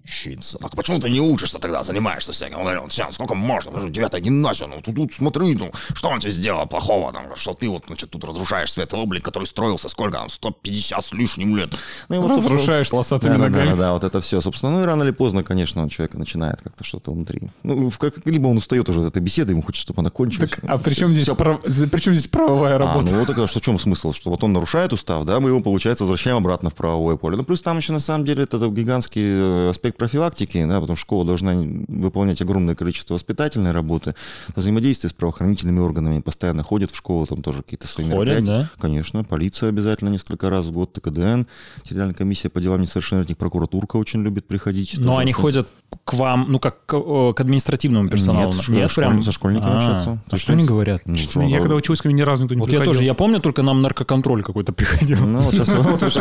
Учиться. Так почему ты не учишься тогда, занимаешься всяким? Он говорит, вот сейчас сколько можно? Уже девятая гимназия, ну тут, тут смотри, ну, что он тебе сделал плохого, там, что ты вот, значит, тут разрушаешь светлый облик, который строился сколько там, 150 с лишним лет. Ну, и вот, Разрушаешь волосатыми да, да, ногами. да, да, вот это все, собственно. Ну и рано или поздно, конечно, у человека начинает как-то что-то внутри. Ну, как, либо он устает уже от этой беседы, ему хочется, чтобы она кончилась. Так, а при чем, здесь всё- прав- при чем здесь правовая А, работа? ну вот это что, в чем смысл? Что вот он нарушает устав, да, мы его, получается, возвращаем обратно в правовое поле. Ну, плюс там еще, на самом деле, это гигантский э, аспект профилактики, да, потому что школа должна выполнять огромное количество воспитательной работы, взаимодействие с правоохранительными органами, постоянно ходят в школу, там тоже какие-то свои Ходят, мероприятия. да? Конечно, полиция обязательно несколько раз в год, ТКДН, Федеральная комиссия по делам несовершеннолетних, прокуратурка очень любит приходить. Но они очень- ходят к вам, ну, как к, э, к административному персоналу. Нет, школь- школь- со школьниками А, общаться. а То что они говорят? Ну, что, Я да. когда учился, ко мне ни разу никто не Вот я приходил. тоже, я помню, только нам наркоконтроль какой-то приходил. Ну, вот сейчас,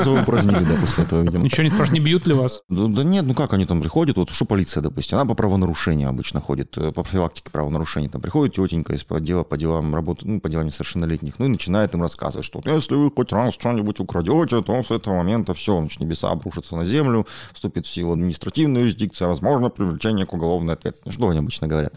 вы упразднили, да, после этого, видимо. Ничего не спрашивают, не бьют ли вас? Да, да нет, ну как они там приходят, вот что полиция, допустим, она по правонарушению обычно ходит, э, по профилактике правонарушений, там приходит тетенька из отдела по делам работы, ну, по делам несовершеннолетних, ну и начинает им рассказывать, что если вы хоть раз что-нибудь украдете, то с этого момента все, значит, небеса обрушатся на землю, вступит в силу административная юрисдикция, возможно, привлечение к уголовной ответственности. Что они обычно говорят?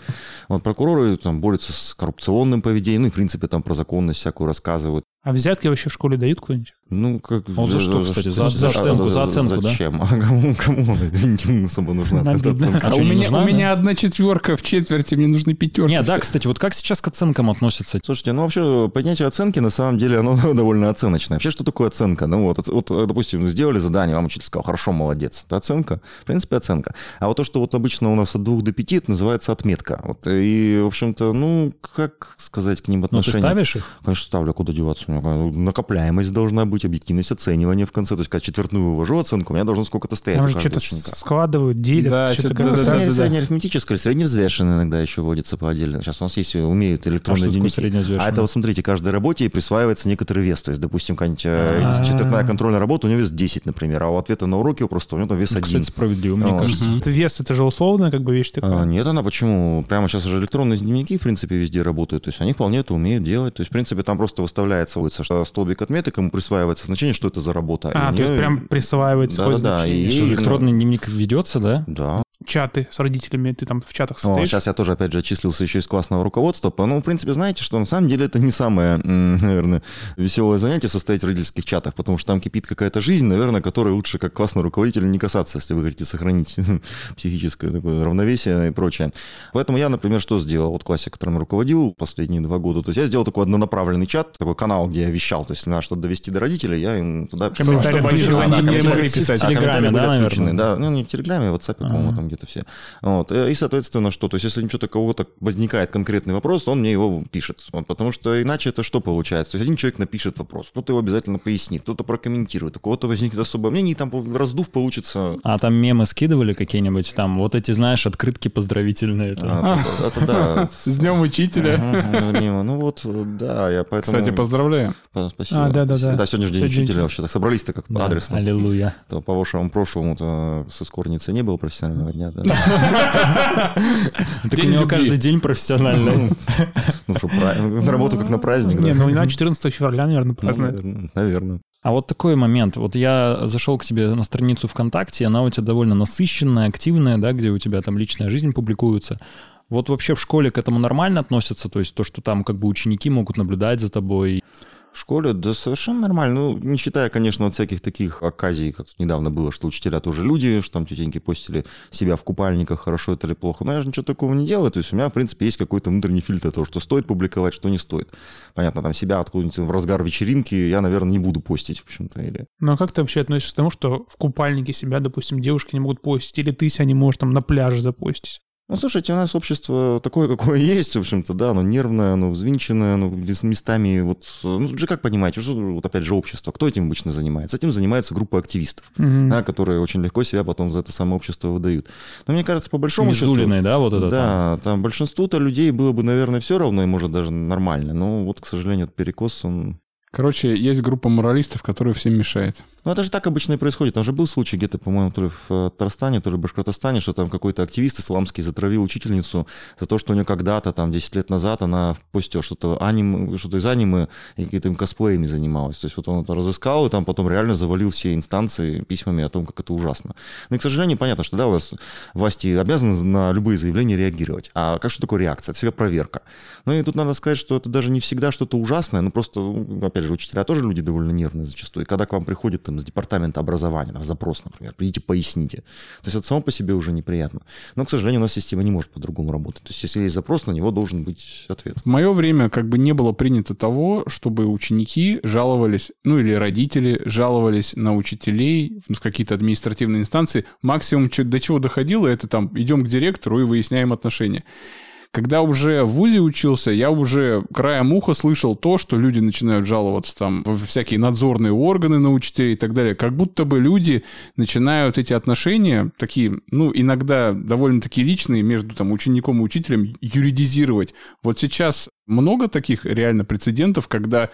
Вот прокуроры там борются с коррупционным поведением, ну и, в принципе, там про законность всякую рассказывают. А взятки вообще в школе дают кто-нибудь? Ну, как... Вот за что, кстати? За, за оценку, за оценку, да? Зачем? *laughs* А кому, кому особо нужна эта оценка? А у меня, у меня одна четверка в четверти, мне нужны пятерки. Нет, да, кстати, вот как сейчас к оценкам относятся? Слушайте, ну вообще понятие оценки на самом деле оно *laughs* довольно оценочное. Вообще, что такое оценка? Ну вот, вот допустим, сделали задание, вам учитель сказал, хорошо, молодец. Это оценка? В принципе, оценка. А вот то, что вот обычно у нас от двух до пяти, это называется отметка. Вот, и, в общем-то, ну, как сказать к ним отношение? Ну, ты ставишь их? Конечно, ставлю. А куда деваться? Накопляемость должна быть, объективность оценивания в конце. То есть, когда четвертную вывожу оценку, у меня должно сколько-то стоять Там же что-то складывают, делят. Да, что-то да, да, да, да, среднеарифметическое, средневзвешенное иногда еще вводится по отдельно. Сейчас у нас есть, умеют электронные а дневники. А это вот смотрите, каждой работе присваивается некоторый вес. То есть, допустим, какая-нибудь э, четвертная контрольная работа, у него вес 10, например, а у ответа на уроке просто у него там вес 1. Кстати, справедливо, мне кажется. Вес, это же условная как бы вещь такая. А, нет, она почему? Прямо сейчас же электронные дневники, в принципе, везде работают. То есть, они вполне это умеют делать. То есть, в принципе, там просто выставляется, что столбик отметок, ему присваивается значение, что это за работа. А, то есть прям присваивается да, да, да. И, электронный дневник ведется, да? Да чаты с родителями, ты там в чатах состоишь? О, сейчас я тоже, опять же, отчислился еще из классного руководства. Ну, в принципе, знаете, что на самом деле это не самое, *laughs* наверное, веселое занятие состоять в родительских чатах, потому что там кипит какая-то жизнь, наверное, которой лучше как классный руководитель не касаться, если вы хотите сохранить *laughs* психическое такое равновесие и прочее. Поэтому я, например, что сделал? Вот классе, которым руководил последние два года, то есть я сделал такой однонаправленный чат, такой канал, где я вещал, то есть надо что-то довести до родителей, я им туда писал. Чтобы они не могли писать. В Телеграме, да, наверное? Да, ну не в Телеграме, а в WhatsApp, по-моему, там где-то все. Вот. И, соответственно, что? То есть, если что-то кого-то возникает конкретный вопрос, то он мне его пишет. Вот, потому что иначе это что получается? То есть, один человек напишет вопрос, кто-то его обязательно пояснит, кто-то прокомментирует, у кого-то возникнет особое мнение, и там раздув получится... А там мемы скидывали какие-нибудь? Там вот эти, знаешь, открытки поздравительные. А, *laughs* это да. С днем учителя. Ну вот, да, я поэтому... Кстати, поздравляю. Спасибо. А, да, да, да. Да, сегодня же день учителя вообще. Так собрались-то как адресно. Аллилуйя. По вашему прошлому-то с эскорницы не было профессионального дня, да? *laughs* Так у него каждый день профессиональный. Ну что, на работу как на праздник, Не, ну на 14 февраля, наверное, празднует. Наверное. А вот такой момент. Вот я зашел к тебе на страницу ВКонтакте, она у тебя довольно насыщенная, активная, да, где у тебя там личная жизнь публикуется. Вот вообще в школе к этому нормально относятся? То есть то, что там как бы ученики могут наблюдать за тобой? В школе, да совершенно нормально. Ну, не считая, конечно, вот всяких таких оказий, как недавно было, что учителя тоже люди, что там тетеньки постили себя в купальниках, хорошо это или плохо. Но я же ничего такого не делаю. То есть у меня, в принципе, есть какой-то внутренний фильтр того, что стоит публиковать, что не стоит. Понятно, там себя откуда-нибудь в разгар вечеринки я, наверное, не буду постить, в общем-то. Или... Ну, а как ты вообще относишься к тому, что в купальнике себя, допустим, девушки не могут постить, или ты себя не можешь там на пляже запостить? Ну, слушайте, у нас общество такое, какое *laughs* есть, в общем-то, да, оно нервное, оно взвинченное, оно местами, вот, ну, же как понимаете, что, вот опять же общество, кто этим обычно занимается? Этим занимается группа активистов, угу. да, которые очень легко себя потом за это самое общество выдают. Но мне кажется, по большому Мизулиной, счету... да, вот это? Да, там, там большинству-то людей было бы, наверное, все равно, и может даже нормально, но вот, к сожалению, этот перекос, он Короче, есть группа моралистов, которая всем мешает. Ну, это же так обычно и происходит. Там же был случай где-то, по-моему, то ли в э, Татарстане, то ли в Башкортостане, что там какой-то активист исламский затравил учительницу за то, что у нее когда-то, там, 10 лет назад, она в посте что-то аним, что-то из аниме и какими-то косплеями занималась. То есть вот он это разыскал, и там потом реально завалил все инстанции письмами о том, как это ужасно. Ну и, к сожалению, понятно, что да, у нас власти обязаны на любые заявления реагировать. А как что такое реакция? Это всегда проверка. Ну и тут надо сказать, что это даже не всегда что-то ужасное, но просто, опять же, учителя тоже люди довольно нервные зачастую. И когда к вам приходит там, из департамента образования там, запрос, например, придите, поясните. То есть это само по себе уже неприятно. Но, к сожалению, у нас система не может по-другому работать. То есть если есть запрос, на него должен быть ответ. В мое время как бы не было принято того, чтобы ученики жаловались, ну или родители жаловались на учителей в какие-то административные инстанции. Максимум, до чего доходило, это там идем к директору и выясняем отношения. Когда уже в ВУЗе учился, я уже краем уха слышал то, что люди начинают жаловаться там в всякие надзорные органы на учителей и так далее. Как будто бы люди начинают эти отношения, такие, ну, иногда довольно-таки личные, между там учеником и учителем, юридизировать. Вот сейчас много таких реально прецедентов, когда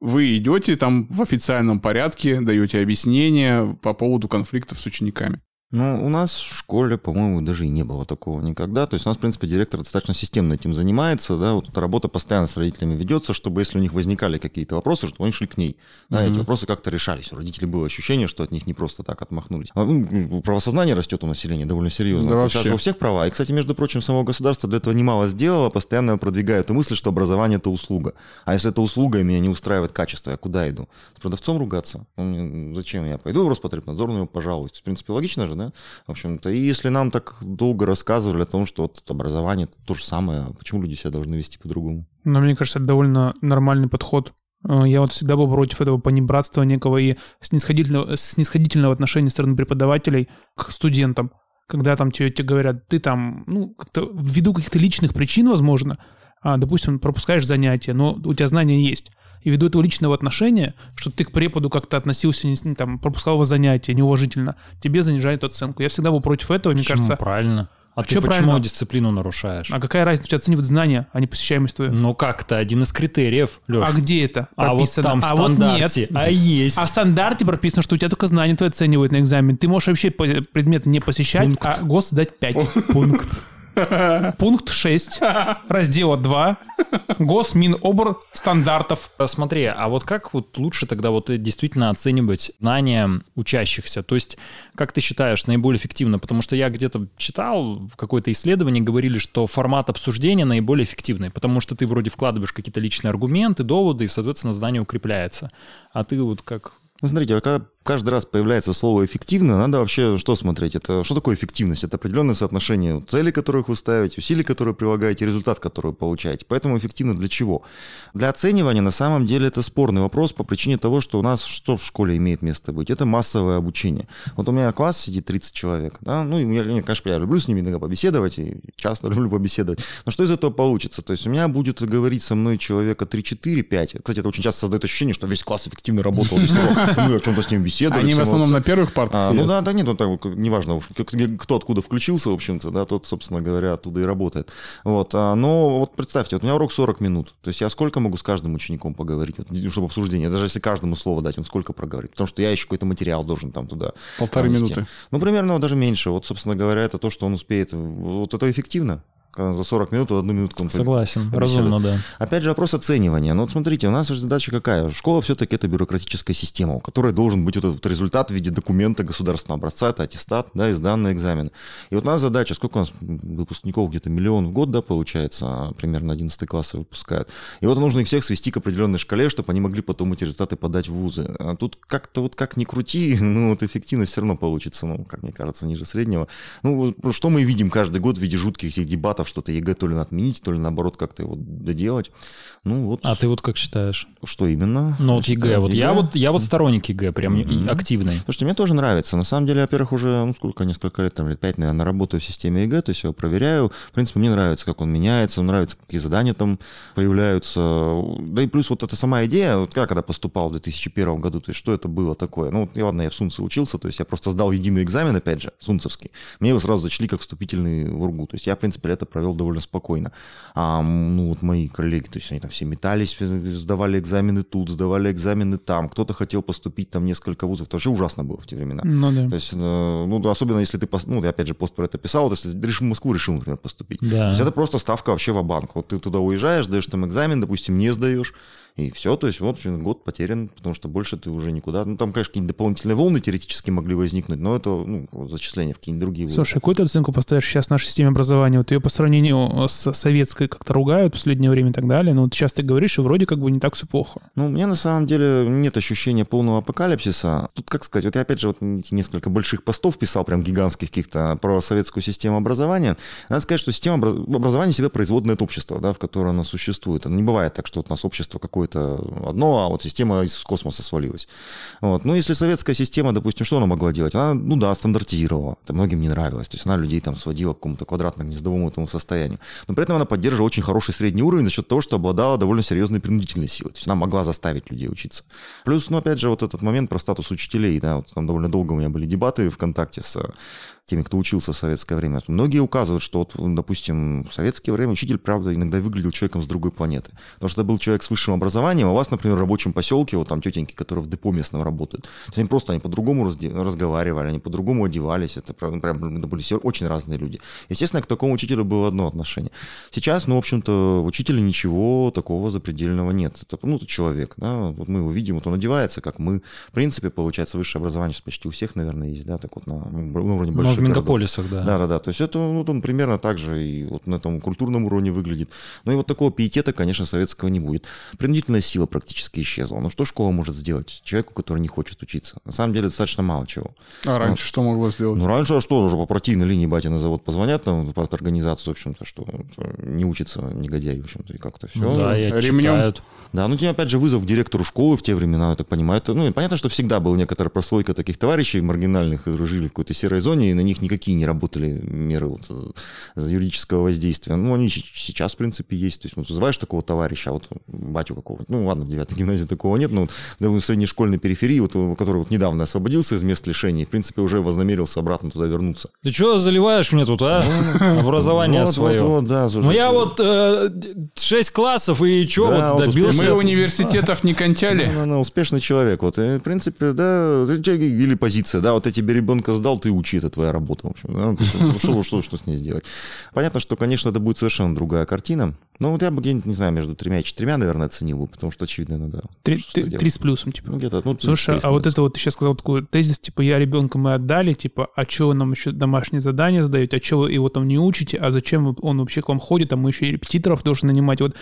вы идете там в официальном порядке, даете объяснения по поводу конфликтов с учениками. Ну, у нас в школе, по-моему, даже и не было такого никогда. То есть у нас, в принципе, директор достаточно системно этим занимается, да, вот эта работа постоянно с родителями ведется, чтобы если у них возникали какие-то вопросы, чтобы они шли к ней. Да, mm-hmm. эти вопросы как-то решались. У родителей было ощущение, что от них не просто так отмахнулись. А, ну, правосознание растет у населения довольно серьезно. Да, Сейчас же у всех права. И, кстати, между прочим, само государство для этого немало сделало, постоянно продвигает эту мысль, что образование это услуга. А если это услуга, и меня не устраивает качество, я куда иду? С продавцом ругаться? Зачем я пойду в Роспотребнадзор, пожалуйста. В принципе, логично же, да? В общем-то, и если нам так долго рассказывали о том, что вот образование то же самое, почему люди себя должны вести по-другому? Но мне кажется, это довольно нормальный подход. Э, я вот всегда был против этого понебратства некого и снисходительного, снисходительного отношения стороны преподавателей к студентам. Когда там тебе, тебе говорят, ты там, ну, как-то ввиду каких-то личных причин, возможно, а, допустим, пропускаешь занятия, но у тебя знания есть и ввиду этого личного отношения, что ты к преподу как-то относился, не, там, пропускал его занятия неуважительно, тебе занижают оценку. Я всегда был против этого, мне кажется... правильно. А, а ты почему правильно? дисциплину нарушаешь? А какая разница? У тебя оценивают знания, а не посещаемость твою. Ну как-то один из критериев, Леш. А где это прописано? А вот там в а стандарте, вот нет. а есть. А в стандарте прописано, что у тебя только знания твои оценивают на экзамен. Ты можешь вообще предметы не посещать, Пункт. а гос сдать 5. Пункт. Пункт 6 раздела 2 Госминобр стандартов. Смотри, а вот как вот лучше тогда вот действительно оценивать знания учащихся? То есть, как ты считаешь, наиболее эффективно? Потому что я где-то читал, какое-то исследование говорили, что формат обсуждения наиболее эффективный, потому что ты вроде вкладываешь какие-то личные аргументы, доводы, и, соответственно, знание укрепляется. А ты вот как ну, смотрите, а когда каждый раз появляется слово «эффективно», надо вообще что смотреть? Это что такое эффективность? Это определенное соотношение целей, которых вы ставите, усилий, которые прилагаете, результат, который вы получаете. Поэтому эффективно для чего? Для оценивания на самом деле это спорный вопрос по причине того, что у нас что в школе имеет место быть? Это массовое обучение. Вот у меня класс сидит 30 человек, да, ну, я, конечно, я люблю с ними иногда побеседовать, и часто *laughs* люблю побеседовать, но что из этого получится? То есть у меня будет говорить со мной человека 3-4-5. Кстати, это очень часто создает ощущение, что весь класс эффективно работал, мы о чем-то с ним беседовали. Они в основном на первых партах а, Ну да, да нет, ну, так, неважно, кто откуда включился, в общем-то, да, тот, собственно говоря, оттуда и работает. Вот, а, но вот представьте, вот у меня урок 40 минут, то есть я сколько могу с каждым учеником поговорить, вот, чтобы обсуждение, даже если каждому слово дать, он сколько проговорит, потому что я еще какой-то материал должен там туда Полторы минуты. Ну, примерно даже меньше. Вот, собственно говоря, это то, что он успеет. Вот это эффективно за 40 минут одну минутку. Согласен, разумно, да. Опять же, вопрос оценивания. Ну вот смотрите, у нас задача какая? Школа все-таки это бюрократическая система, у которой должен быть вот этот результат в виде документа государственного образца, это аттестат, да, и сданный экзамен. И вот у нас задача, сколько у нас выпускников, где-то миллион в год, да, получается, а примерно 11 классы выпускают. И вот нужно их всех свести к определенной шкале, чтобы они могли потом эти результаты подать в вузы. А тут как-то вот как ни крути, *laughs* ну вот эффективность все равно получится, ну, как мне кажется, ниже среднего. Ну, что мы видим каждый год в виде жутких этих дебатов, вариантов, что-то ЕГЭ то ли отменить, то ли наоборот как-то его доделать. Ну вот. А ты вот как считаешь? Что именно? Ну вот ЕГЭ. Вот я вот я вот сторонник ЕГЭ, прям mm-hmm. активный. Слушайте, мне тоже нравится. На самом деле, во-первых, уже, ну сколько, несколько лет, там лет пять, наверное, работаю в системе ЕГЭ, то есть я его проверяю. В принципе, мне нравится, как он меняется, мне нравится, какие задания там появляются. Да и плюс вот эта сама идея, вот я когда поступал в 2001 году, то есть что это было такое? Ну, я, ладно, я в Сунце учился, то есть я просто сдал единый экзамен, опять же, сунцевский. Мне его сразу зачли как вступительный в УРГУ. То есть я, в принципе, это провел довольно спокойно. А, ну, вот мои коллеги, то есть они там все метались, сдавали экзамены тут, сдавали экзамены там. Кто-то хотел поступить там несколько вузов. Это вообще ужасно было в те времена. Ну, да. То есть, э, ну, особенно если ты, ну, я опять же пост про это писал, вот если решил в Москву решил, например, поступить. Да. То есть это просто ставка вообще в банк Вот ты туда уезжаешь, даешь там экзамен, допустим, не сдаешь, и все, то есть вот год потерян, потому что больше ты уже никуда. Ну, там, конечно, какие-нибудь дополнительные волны теоретически могли возникнуть, но это ну, зачисление в какие-нибудь другие вузы. Слушай, какую ты оценку поставишь сейчас нашей системе образования? Вот ее по сравнению с советской как-то ругают в последнее время и так далее, но вот сейчас ты говоришь, и вроде как бы не так все плохо. Ну, у меня на самом деле нет ощущения полного апокалипсиса. Тут, как сказать, вот я опять же вот несколько больших постов писал, прям гигантских каких-то, про советскую систему образования. Надо сказать, что система образования всегда производная от общества, да, в котором она существует. Это не бывает так, что вот у нас общество какое-то одно а вот система из космоса свалилась. Вот. Ну, если советская система, допустим, что она могла делать? Она, ну да, стандартизировала. Это многим не нравилось. То есть она людей там сводила к какому-то квадратно-гнездовому этому состоянию. Но при этом она поддерживала очень хороший средний уровень за счет того, что обладала довольно серьезной принудительной силой. То есть она могла заставить людей учиться. Плюс, ну, опять же, вот этот момент про статус учителей, да, вот там довольно долго у меня были дебаты ВКонтакте с теми, кто учился в советское время. Многие указывают, что, вот, допустим, в советское время учитель, правда, иногда выглядел человеком с другой планеты. Потому что это был человек с высшим образованием, а у вас, например, в рабочем поселке, вот там тетеньки, которые в депо местном работают, они просто они по-другому разговаривали, они по-другому одевались, это прям, прям это были все очень разные люди. Естественно, к такому учителю было одно отношение. Сейчас, ну, в общем-то, учителя ничего такого запредельного нет. Это, ну, это человек, да, вот мы его видим, вот он одевается, как мы. В принципе, получается, высшее образование сейчас почти у всех, наверное, есть, да, так вот на, на уровне больших в мегаполисах, да. Да, да, да. То есть это вот он примерно так же и вот на этом культурном уровне выглядит. Но и вот такого пиетета, конечно, советского не будет. Принудительная сила практически исчезла. Ну что школа может сделать человеку, который не хочет учиться? На самом деле достаточно мало чего. А раньше ну, что могло сделать? Ну раньше а что, уже по партийной линии батя на завод позвонят, там, в организацию, в общем-то, что не учится негодяй, в общем-то, и как-то все. Ну, да, я ремнем. Да, ну, тебе опять же вызов к директору школы в те времена, я так понимаю. Это, ну, понятно, что всегда была некоторая прослойка таких товарищей маргинальных, которые жили в какой-то серой зоне, и на них никакие не работали меры вот, э, юридического воздействия. Ну, они сейчас, в принципе, есть. То есть, ну, вызываешь такого товарища, а вот батю какого-то, ну, ладно, в девятой гимназии такого нет, но в среднешкольной периферии, вот, который вот недавно освободился из мест лишений, в принципе, уже вознамерился обратно туда вернуться. Ты что заливаешь мне тут, а? Ну, *laughs* Образование свое. Вот, вот, да. Ну, я вот э, 6 классов, и что, вот добился? Мы университет Советов не кончали? Ну, ну, успешный человек. Вот, и, в принципе, да, или позиция, да, вот я тебе ребенка сдал, ты учи, это твоя работа. В общем, да, ну, что, что, что с ней сделать? Понятно, что, конечно, это будет совершенно другая картина. Ну, вот я бы где-нибудь, не знаю, между тремя и четырьмя, наверное, оценил бы, потому что, очевидно, надо... Три, три с плюсом, типа. Ну, где-то, ну, Слушай, а вот это вот ты сейчас сказал такой тезис, типа, я ребенка мы отдали, типа, а что вы нам еще домашние задания сдаете, а что вы его там не учите, а зачем он вообще к вам ходит, а мы еще и репетиторов должны нанимать. Вот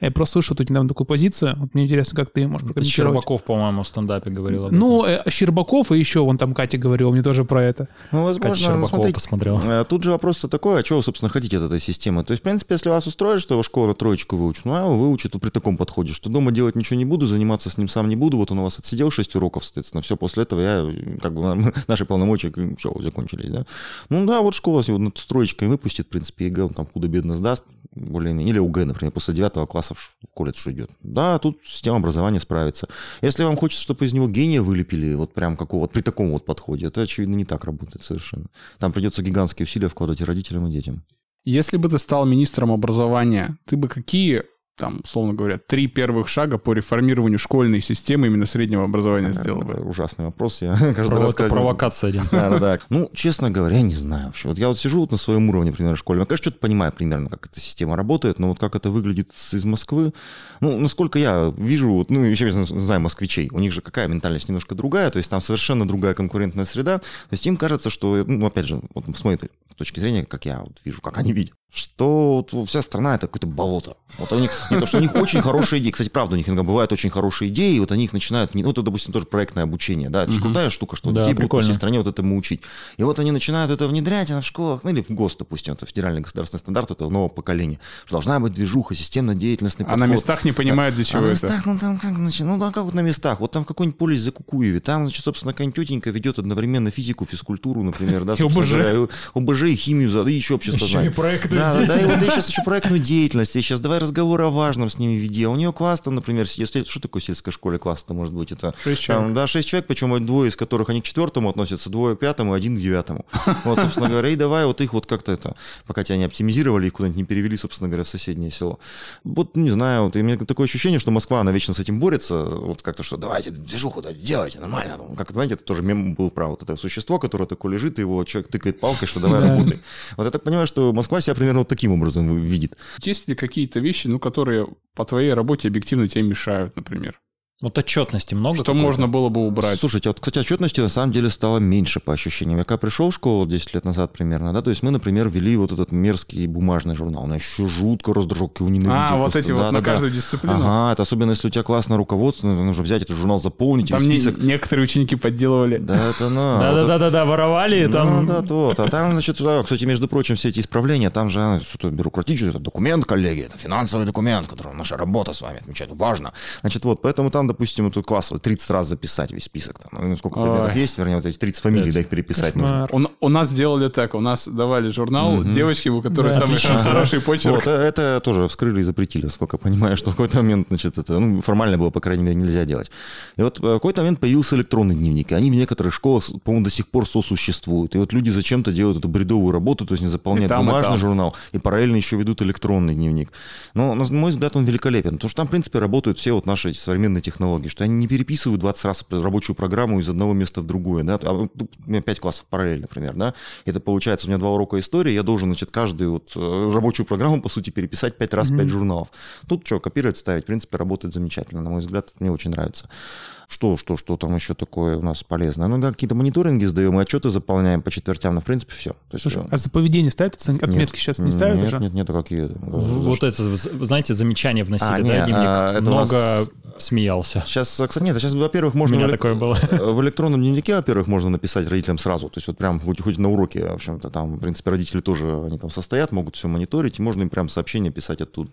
я просто слышал тут недавно такую позицию. Вот мне интересно, как ты можешь прокомментировать. Щербаков, по-моему, в стендапе говорил об ну, этом. Ну, Щербаков и еще вон там Катя говорила мне тоже про это. Ну, возможно, Катя Щербакова смотрите, посмотрела. Э, тут же вопрос-то такой, а чего вы, собственно, хотите от этой системы? То есть, в принципе, если вас устроит, что школа на троечку выучит, ну, а выучит вот при таком подходе, что дома делать ничего не буду, заниматься с ним сам не буду, вот он у вас отсидел 6 уроков, соответственно, все, после этого я, как бы, *laughs* наши полномочия, все, закончились, да? Ну, да, вот школа вот над троечкой выпустит, в принципе, ЕГЭ, он там худо-бедно сдаст, более-менее, или ОГЭ, например, после 9 класса в колледж идет. Да, тут система образования справится. Если вам хочется, чтобы из него гения вылепили, вот прям какого при таком вот подходе, это, очевидно, не так работает совершенно. Там придется гигантские усилия вкладывать и родителям, и детям. Если бы ты стал министром образования, ты бы какие там, условно говоря, три первых шага по реформированию школьной системы именно среднего образования сделал бы? Ужасный вопрос. Я *laughs* каждый Прово- раз... Провокация один. Да, да, да. Ну, честно говоря, не знаю вообще. Вот я вот сижу вот на своем уровне, например, в школе. Я, конечно, что-то понимаю примерно, как эта система работает, но вот как это выглядит из Москвы, ну, насколько я вижу, вот, ну, еще знаю москвичей, у них же какая ментальность немножко другая, то есть там совершенно другая конкурентная среда, то есть им кажется, что, ну, опять же, вот с моей точки зрения, как я вот вижу, как они видят, что вот вся страна это какое-то болото. Вот у них, не то, что у них очень хорошие идеи. Кстати, правда, у них иногда бывают очень хорошие идеи, и вот они их начинают, ну, это, допустим, тоже проектное обучение, да, это же крутая штука, что да, детей будут по всей стране вот этому учить. И вот они начинают это внедрять в школах, ну, или в ГОСТ, допустим, это федеральный государственный стандарт этого нового поколения. Что должна быть движуха, системно-деятельностный подход. А на местах не понимают, для чего а это. на местах, ну, там как, значит, ну, да, как вот на местах. Вот там в какой-нибудь полис за Кукуеве, там, значит, собственно, какая-нибудь тетенька ведет одновременно физику, физкультуру, например, да, *laughs* ОБЖ. ОБЖ и химию, и еще общество Еще и проектную да, да, и вот сейчас еще проектную деятельность, и сейчас давай разговор о важном с ними веди. А у нее класс там, например, если что такое сельская школе класс-то может быть? Это шесть человек. Там, да, шесть человек, причем двое из которых они к четвертому относятся, двое к пятому, один к девятому. *laughs* Вот, собственно говоря, и давай вот их вот как-то это, пока тебя не оптимизировали, их куда-нибудь не перевели, собственно говоря, в соседнее село. Вот, не знаю, вот, у меня такое ощущение, что Москва, она вечно с этим борется, вот как-то, что давайте движуху да, делайте нормально. Ну, как, знаете, это тоже мем был про вот это существо, которое такое лежит, и его человек тыкает палкой, что давай работай. Вот я так понимаю, что Москва себя примерно вот таким образом видит. Есть ли какие-то вещи, ну, которые по твоей работе объективно тебе мешают, например? Вот отчетности много. Что можно было бы убрать? Слушайте, вот, кстати, отчетности на самом деле стало меньше по ощущениям. Я когда пришел в школу 10 лет назад примерно, да, то есть мы, например, вели вот этот мерзкий бумажный журнал. Он еще жутко раздражал, его ненавидел. А, вот эти да, вот да, на да. каждую дисциплину? Ага, это особенно если у тебя классное руководство, нужно взять этот журнал, заполнить. Там не, некоторые ученики подделывали. Да, это на. *laughs* Да-да-да, воровали там. Да, да, вот. А там, значит, кстати, между прочим, все эти исправления, там же что-то бюрократическое, это документ, коллеги, это финансовый документ, который наша работа с вами отмечает, важно. Значит, вот, поэтому там, допустим, эту класс 30 раз записать весь список. Там, ну, сколько предметов есть, вернее, вот эти 30 фамилий, да, их переписать нужно. У, у нас сделали так, у нас давали журнал угу. девочки, у которой да, самый отлично. хороший почерк. Вот, это тоже вскрыли и запретили, сколько понимаю, что в какой-то момент, значит, это ну, формально было, по крайней мере, нельзя делать. И вот в какой-то момент появился электронный дневник, и они в некоторых школах, по-моему, до сих пор сосуществуют. И вот люди зачем-то делают эту бредовую работу, то есть не заполняют там, бумажный и журнал, и параллельно еще ведут электронный дневник. Но, на мой взгляд, он великолепен, потому что там, в принципе, работают все вот наши современные технологии, что они не переписывают 20 раз рабочую программу из одного места в другое. Да? А, у меня 5 классов параллельно, например. Да? Это получается, у меня два урока истории, я должен, значит, каждую вот э, рабочую программу, по сути, переписать 5 раз mm-hmm. 5 журналов. Тут что, копировать, ставить, в принципе, работает замечательно, на мой взгляд, мне очень нравится. Что, что, что там еще такое у нас полезное? Ну, да, какие-то мониторинги сдаем, отчеты заполняем по четвертям, но, в принципе, все. То есть, Слушай, все. а за поведение ставят отметки нет, сейчас не ставят нет, уже? Нет, нет, нет, какие? Вот это, знаете, замечания вносили, а, да, нет, дневник? А, это Много нас... смеялся. Сейчас, кстати, нет, сейчас, во-первых, можно... У меня в... такое было. *laughs* В электронном дневнике, во-первых, можно написать родителям сразу. То есть вот прям хоть, хоть на уроке, в общем-то, там, в принципе, родители тоже, они там состоят, могут все мониторить, и можно им прям сообщение писать оттуда.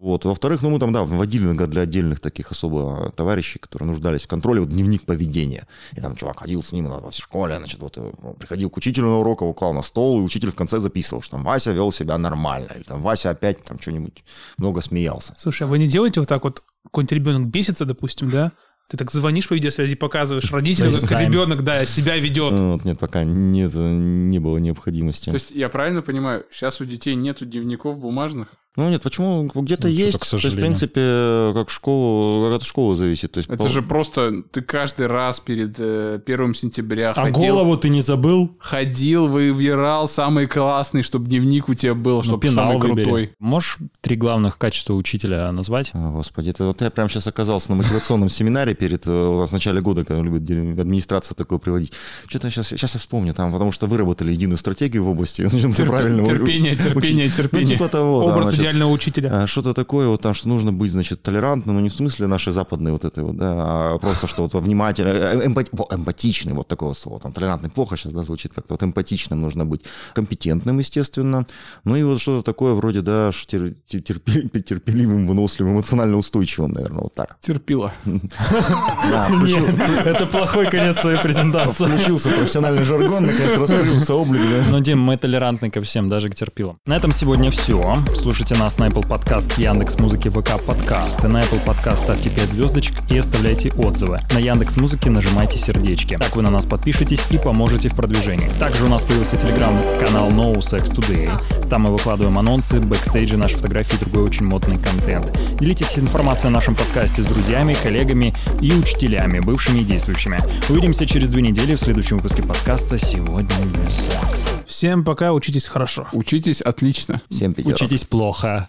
Вот. Во-вторых, ну мы там, да, вводили иногда для отдельных таких особо товарищей, которые нуждались в контроле, вот дневник поведения. И там чувак ходил с ним во всей школе, значит, вот э, приходил к учителю на урок, его клал на стол, и учитель в конце записывал, что там Вася вел себя нормально, или там Вася опять там что-нибудь много смеялся. Слушай, а вы не делаете вот так вот, какой-нибудь ребенок бесится, допустим, да? Ты так звонишь по видеосвязи, показываешь родителям, как ребенок, да, себя ведет. Ну, вот, нет, пока нет, не было необходимости. То есть я правильно понимаю, сейчас у детей нету дневников бумажных? Ну нет, почему где-то ну, есть? То есть, в принципе, как школу, как от школы зависит. То есть, это по... же просто ты каждый раз перед э, первым сентября А ходил, голову ты не забыл? Ходил, выбирал самый классный, чтобы дневник у тебя был, чтобы ну, самый выбери. крутой. Можешь три главных качества учителя назвать? О, господи, это вот я прямо сейчас оказался на мотивационном семинаре перед э, у нас в начале года, когда любит администрация такое приводить. Что-то сейчас, сейчас я вспомню, там, потому что выработали единую стратегию в области. *laughs* Терпение, терпение, терпение. Ну, типа того, Образ идеального учителя. А, что-то такое, вот там, что нужно быть, значит, толерантным, но не в смысле нашей западной вот этой вот, да, а просто что вот внимательно, э, эмпати, эмпатичный, вот такое вот слово, там, толерантный плохо сейчас, да, звучит как-то, вот эмпатичным нужно быть, компетентным, естественно, ну и вот что-то такое вроде, да, *laughs* терпеливым, выносливым, эмоционально устойчивым, наверное, вот так. Терпила. *laughs* Это плохой конец своей презентации. Включился профессиональный жаргон, наконец раскрылся облик. Ну, Дим, мы толерантны ко всем, даже к терпилам. На этом сегодня все. Слушайте нас на Apple Podcast, Яндекс Музыки, ВК Подкасты. На Apple Podcast ставьте 5 звездочек и оставляйте отзывы. На Яндекс Музыке нажимайте сердечки. Так вы на нас подпишетесь и поможете в продвижении. Также у нас появился телеграм-канал No Sex Today. Там мы выкладываем анонсы, бэкстейджи, наши фотографии и другой очень модный контент. Делитесь информацией о нашем подкасте с друзьями, коллегами и учителями, бывшими и действующими. Увидимся через две недели в следующем выпуске подкаста «Сегодня без секса». Всем пока, учитесь хорошо. Учитесь отлично. Всем пятерок. Учитесь плохо. Woche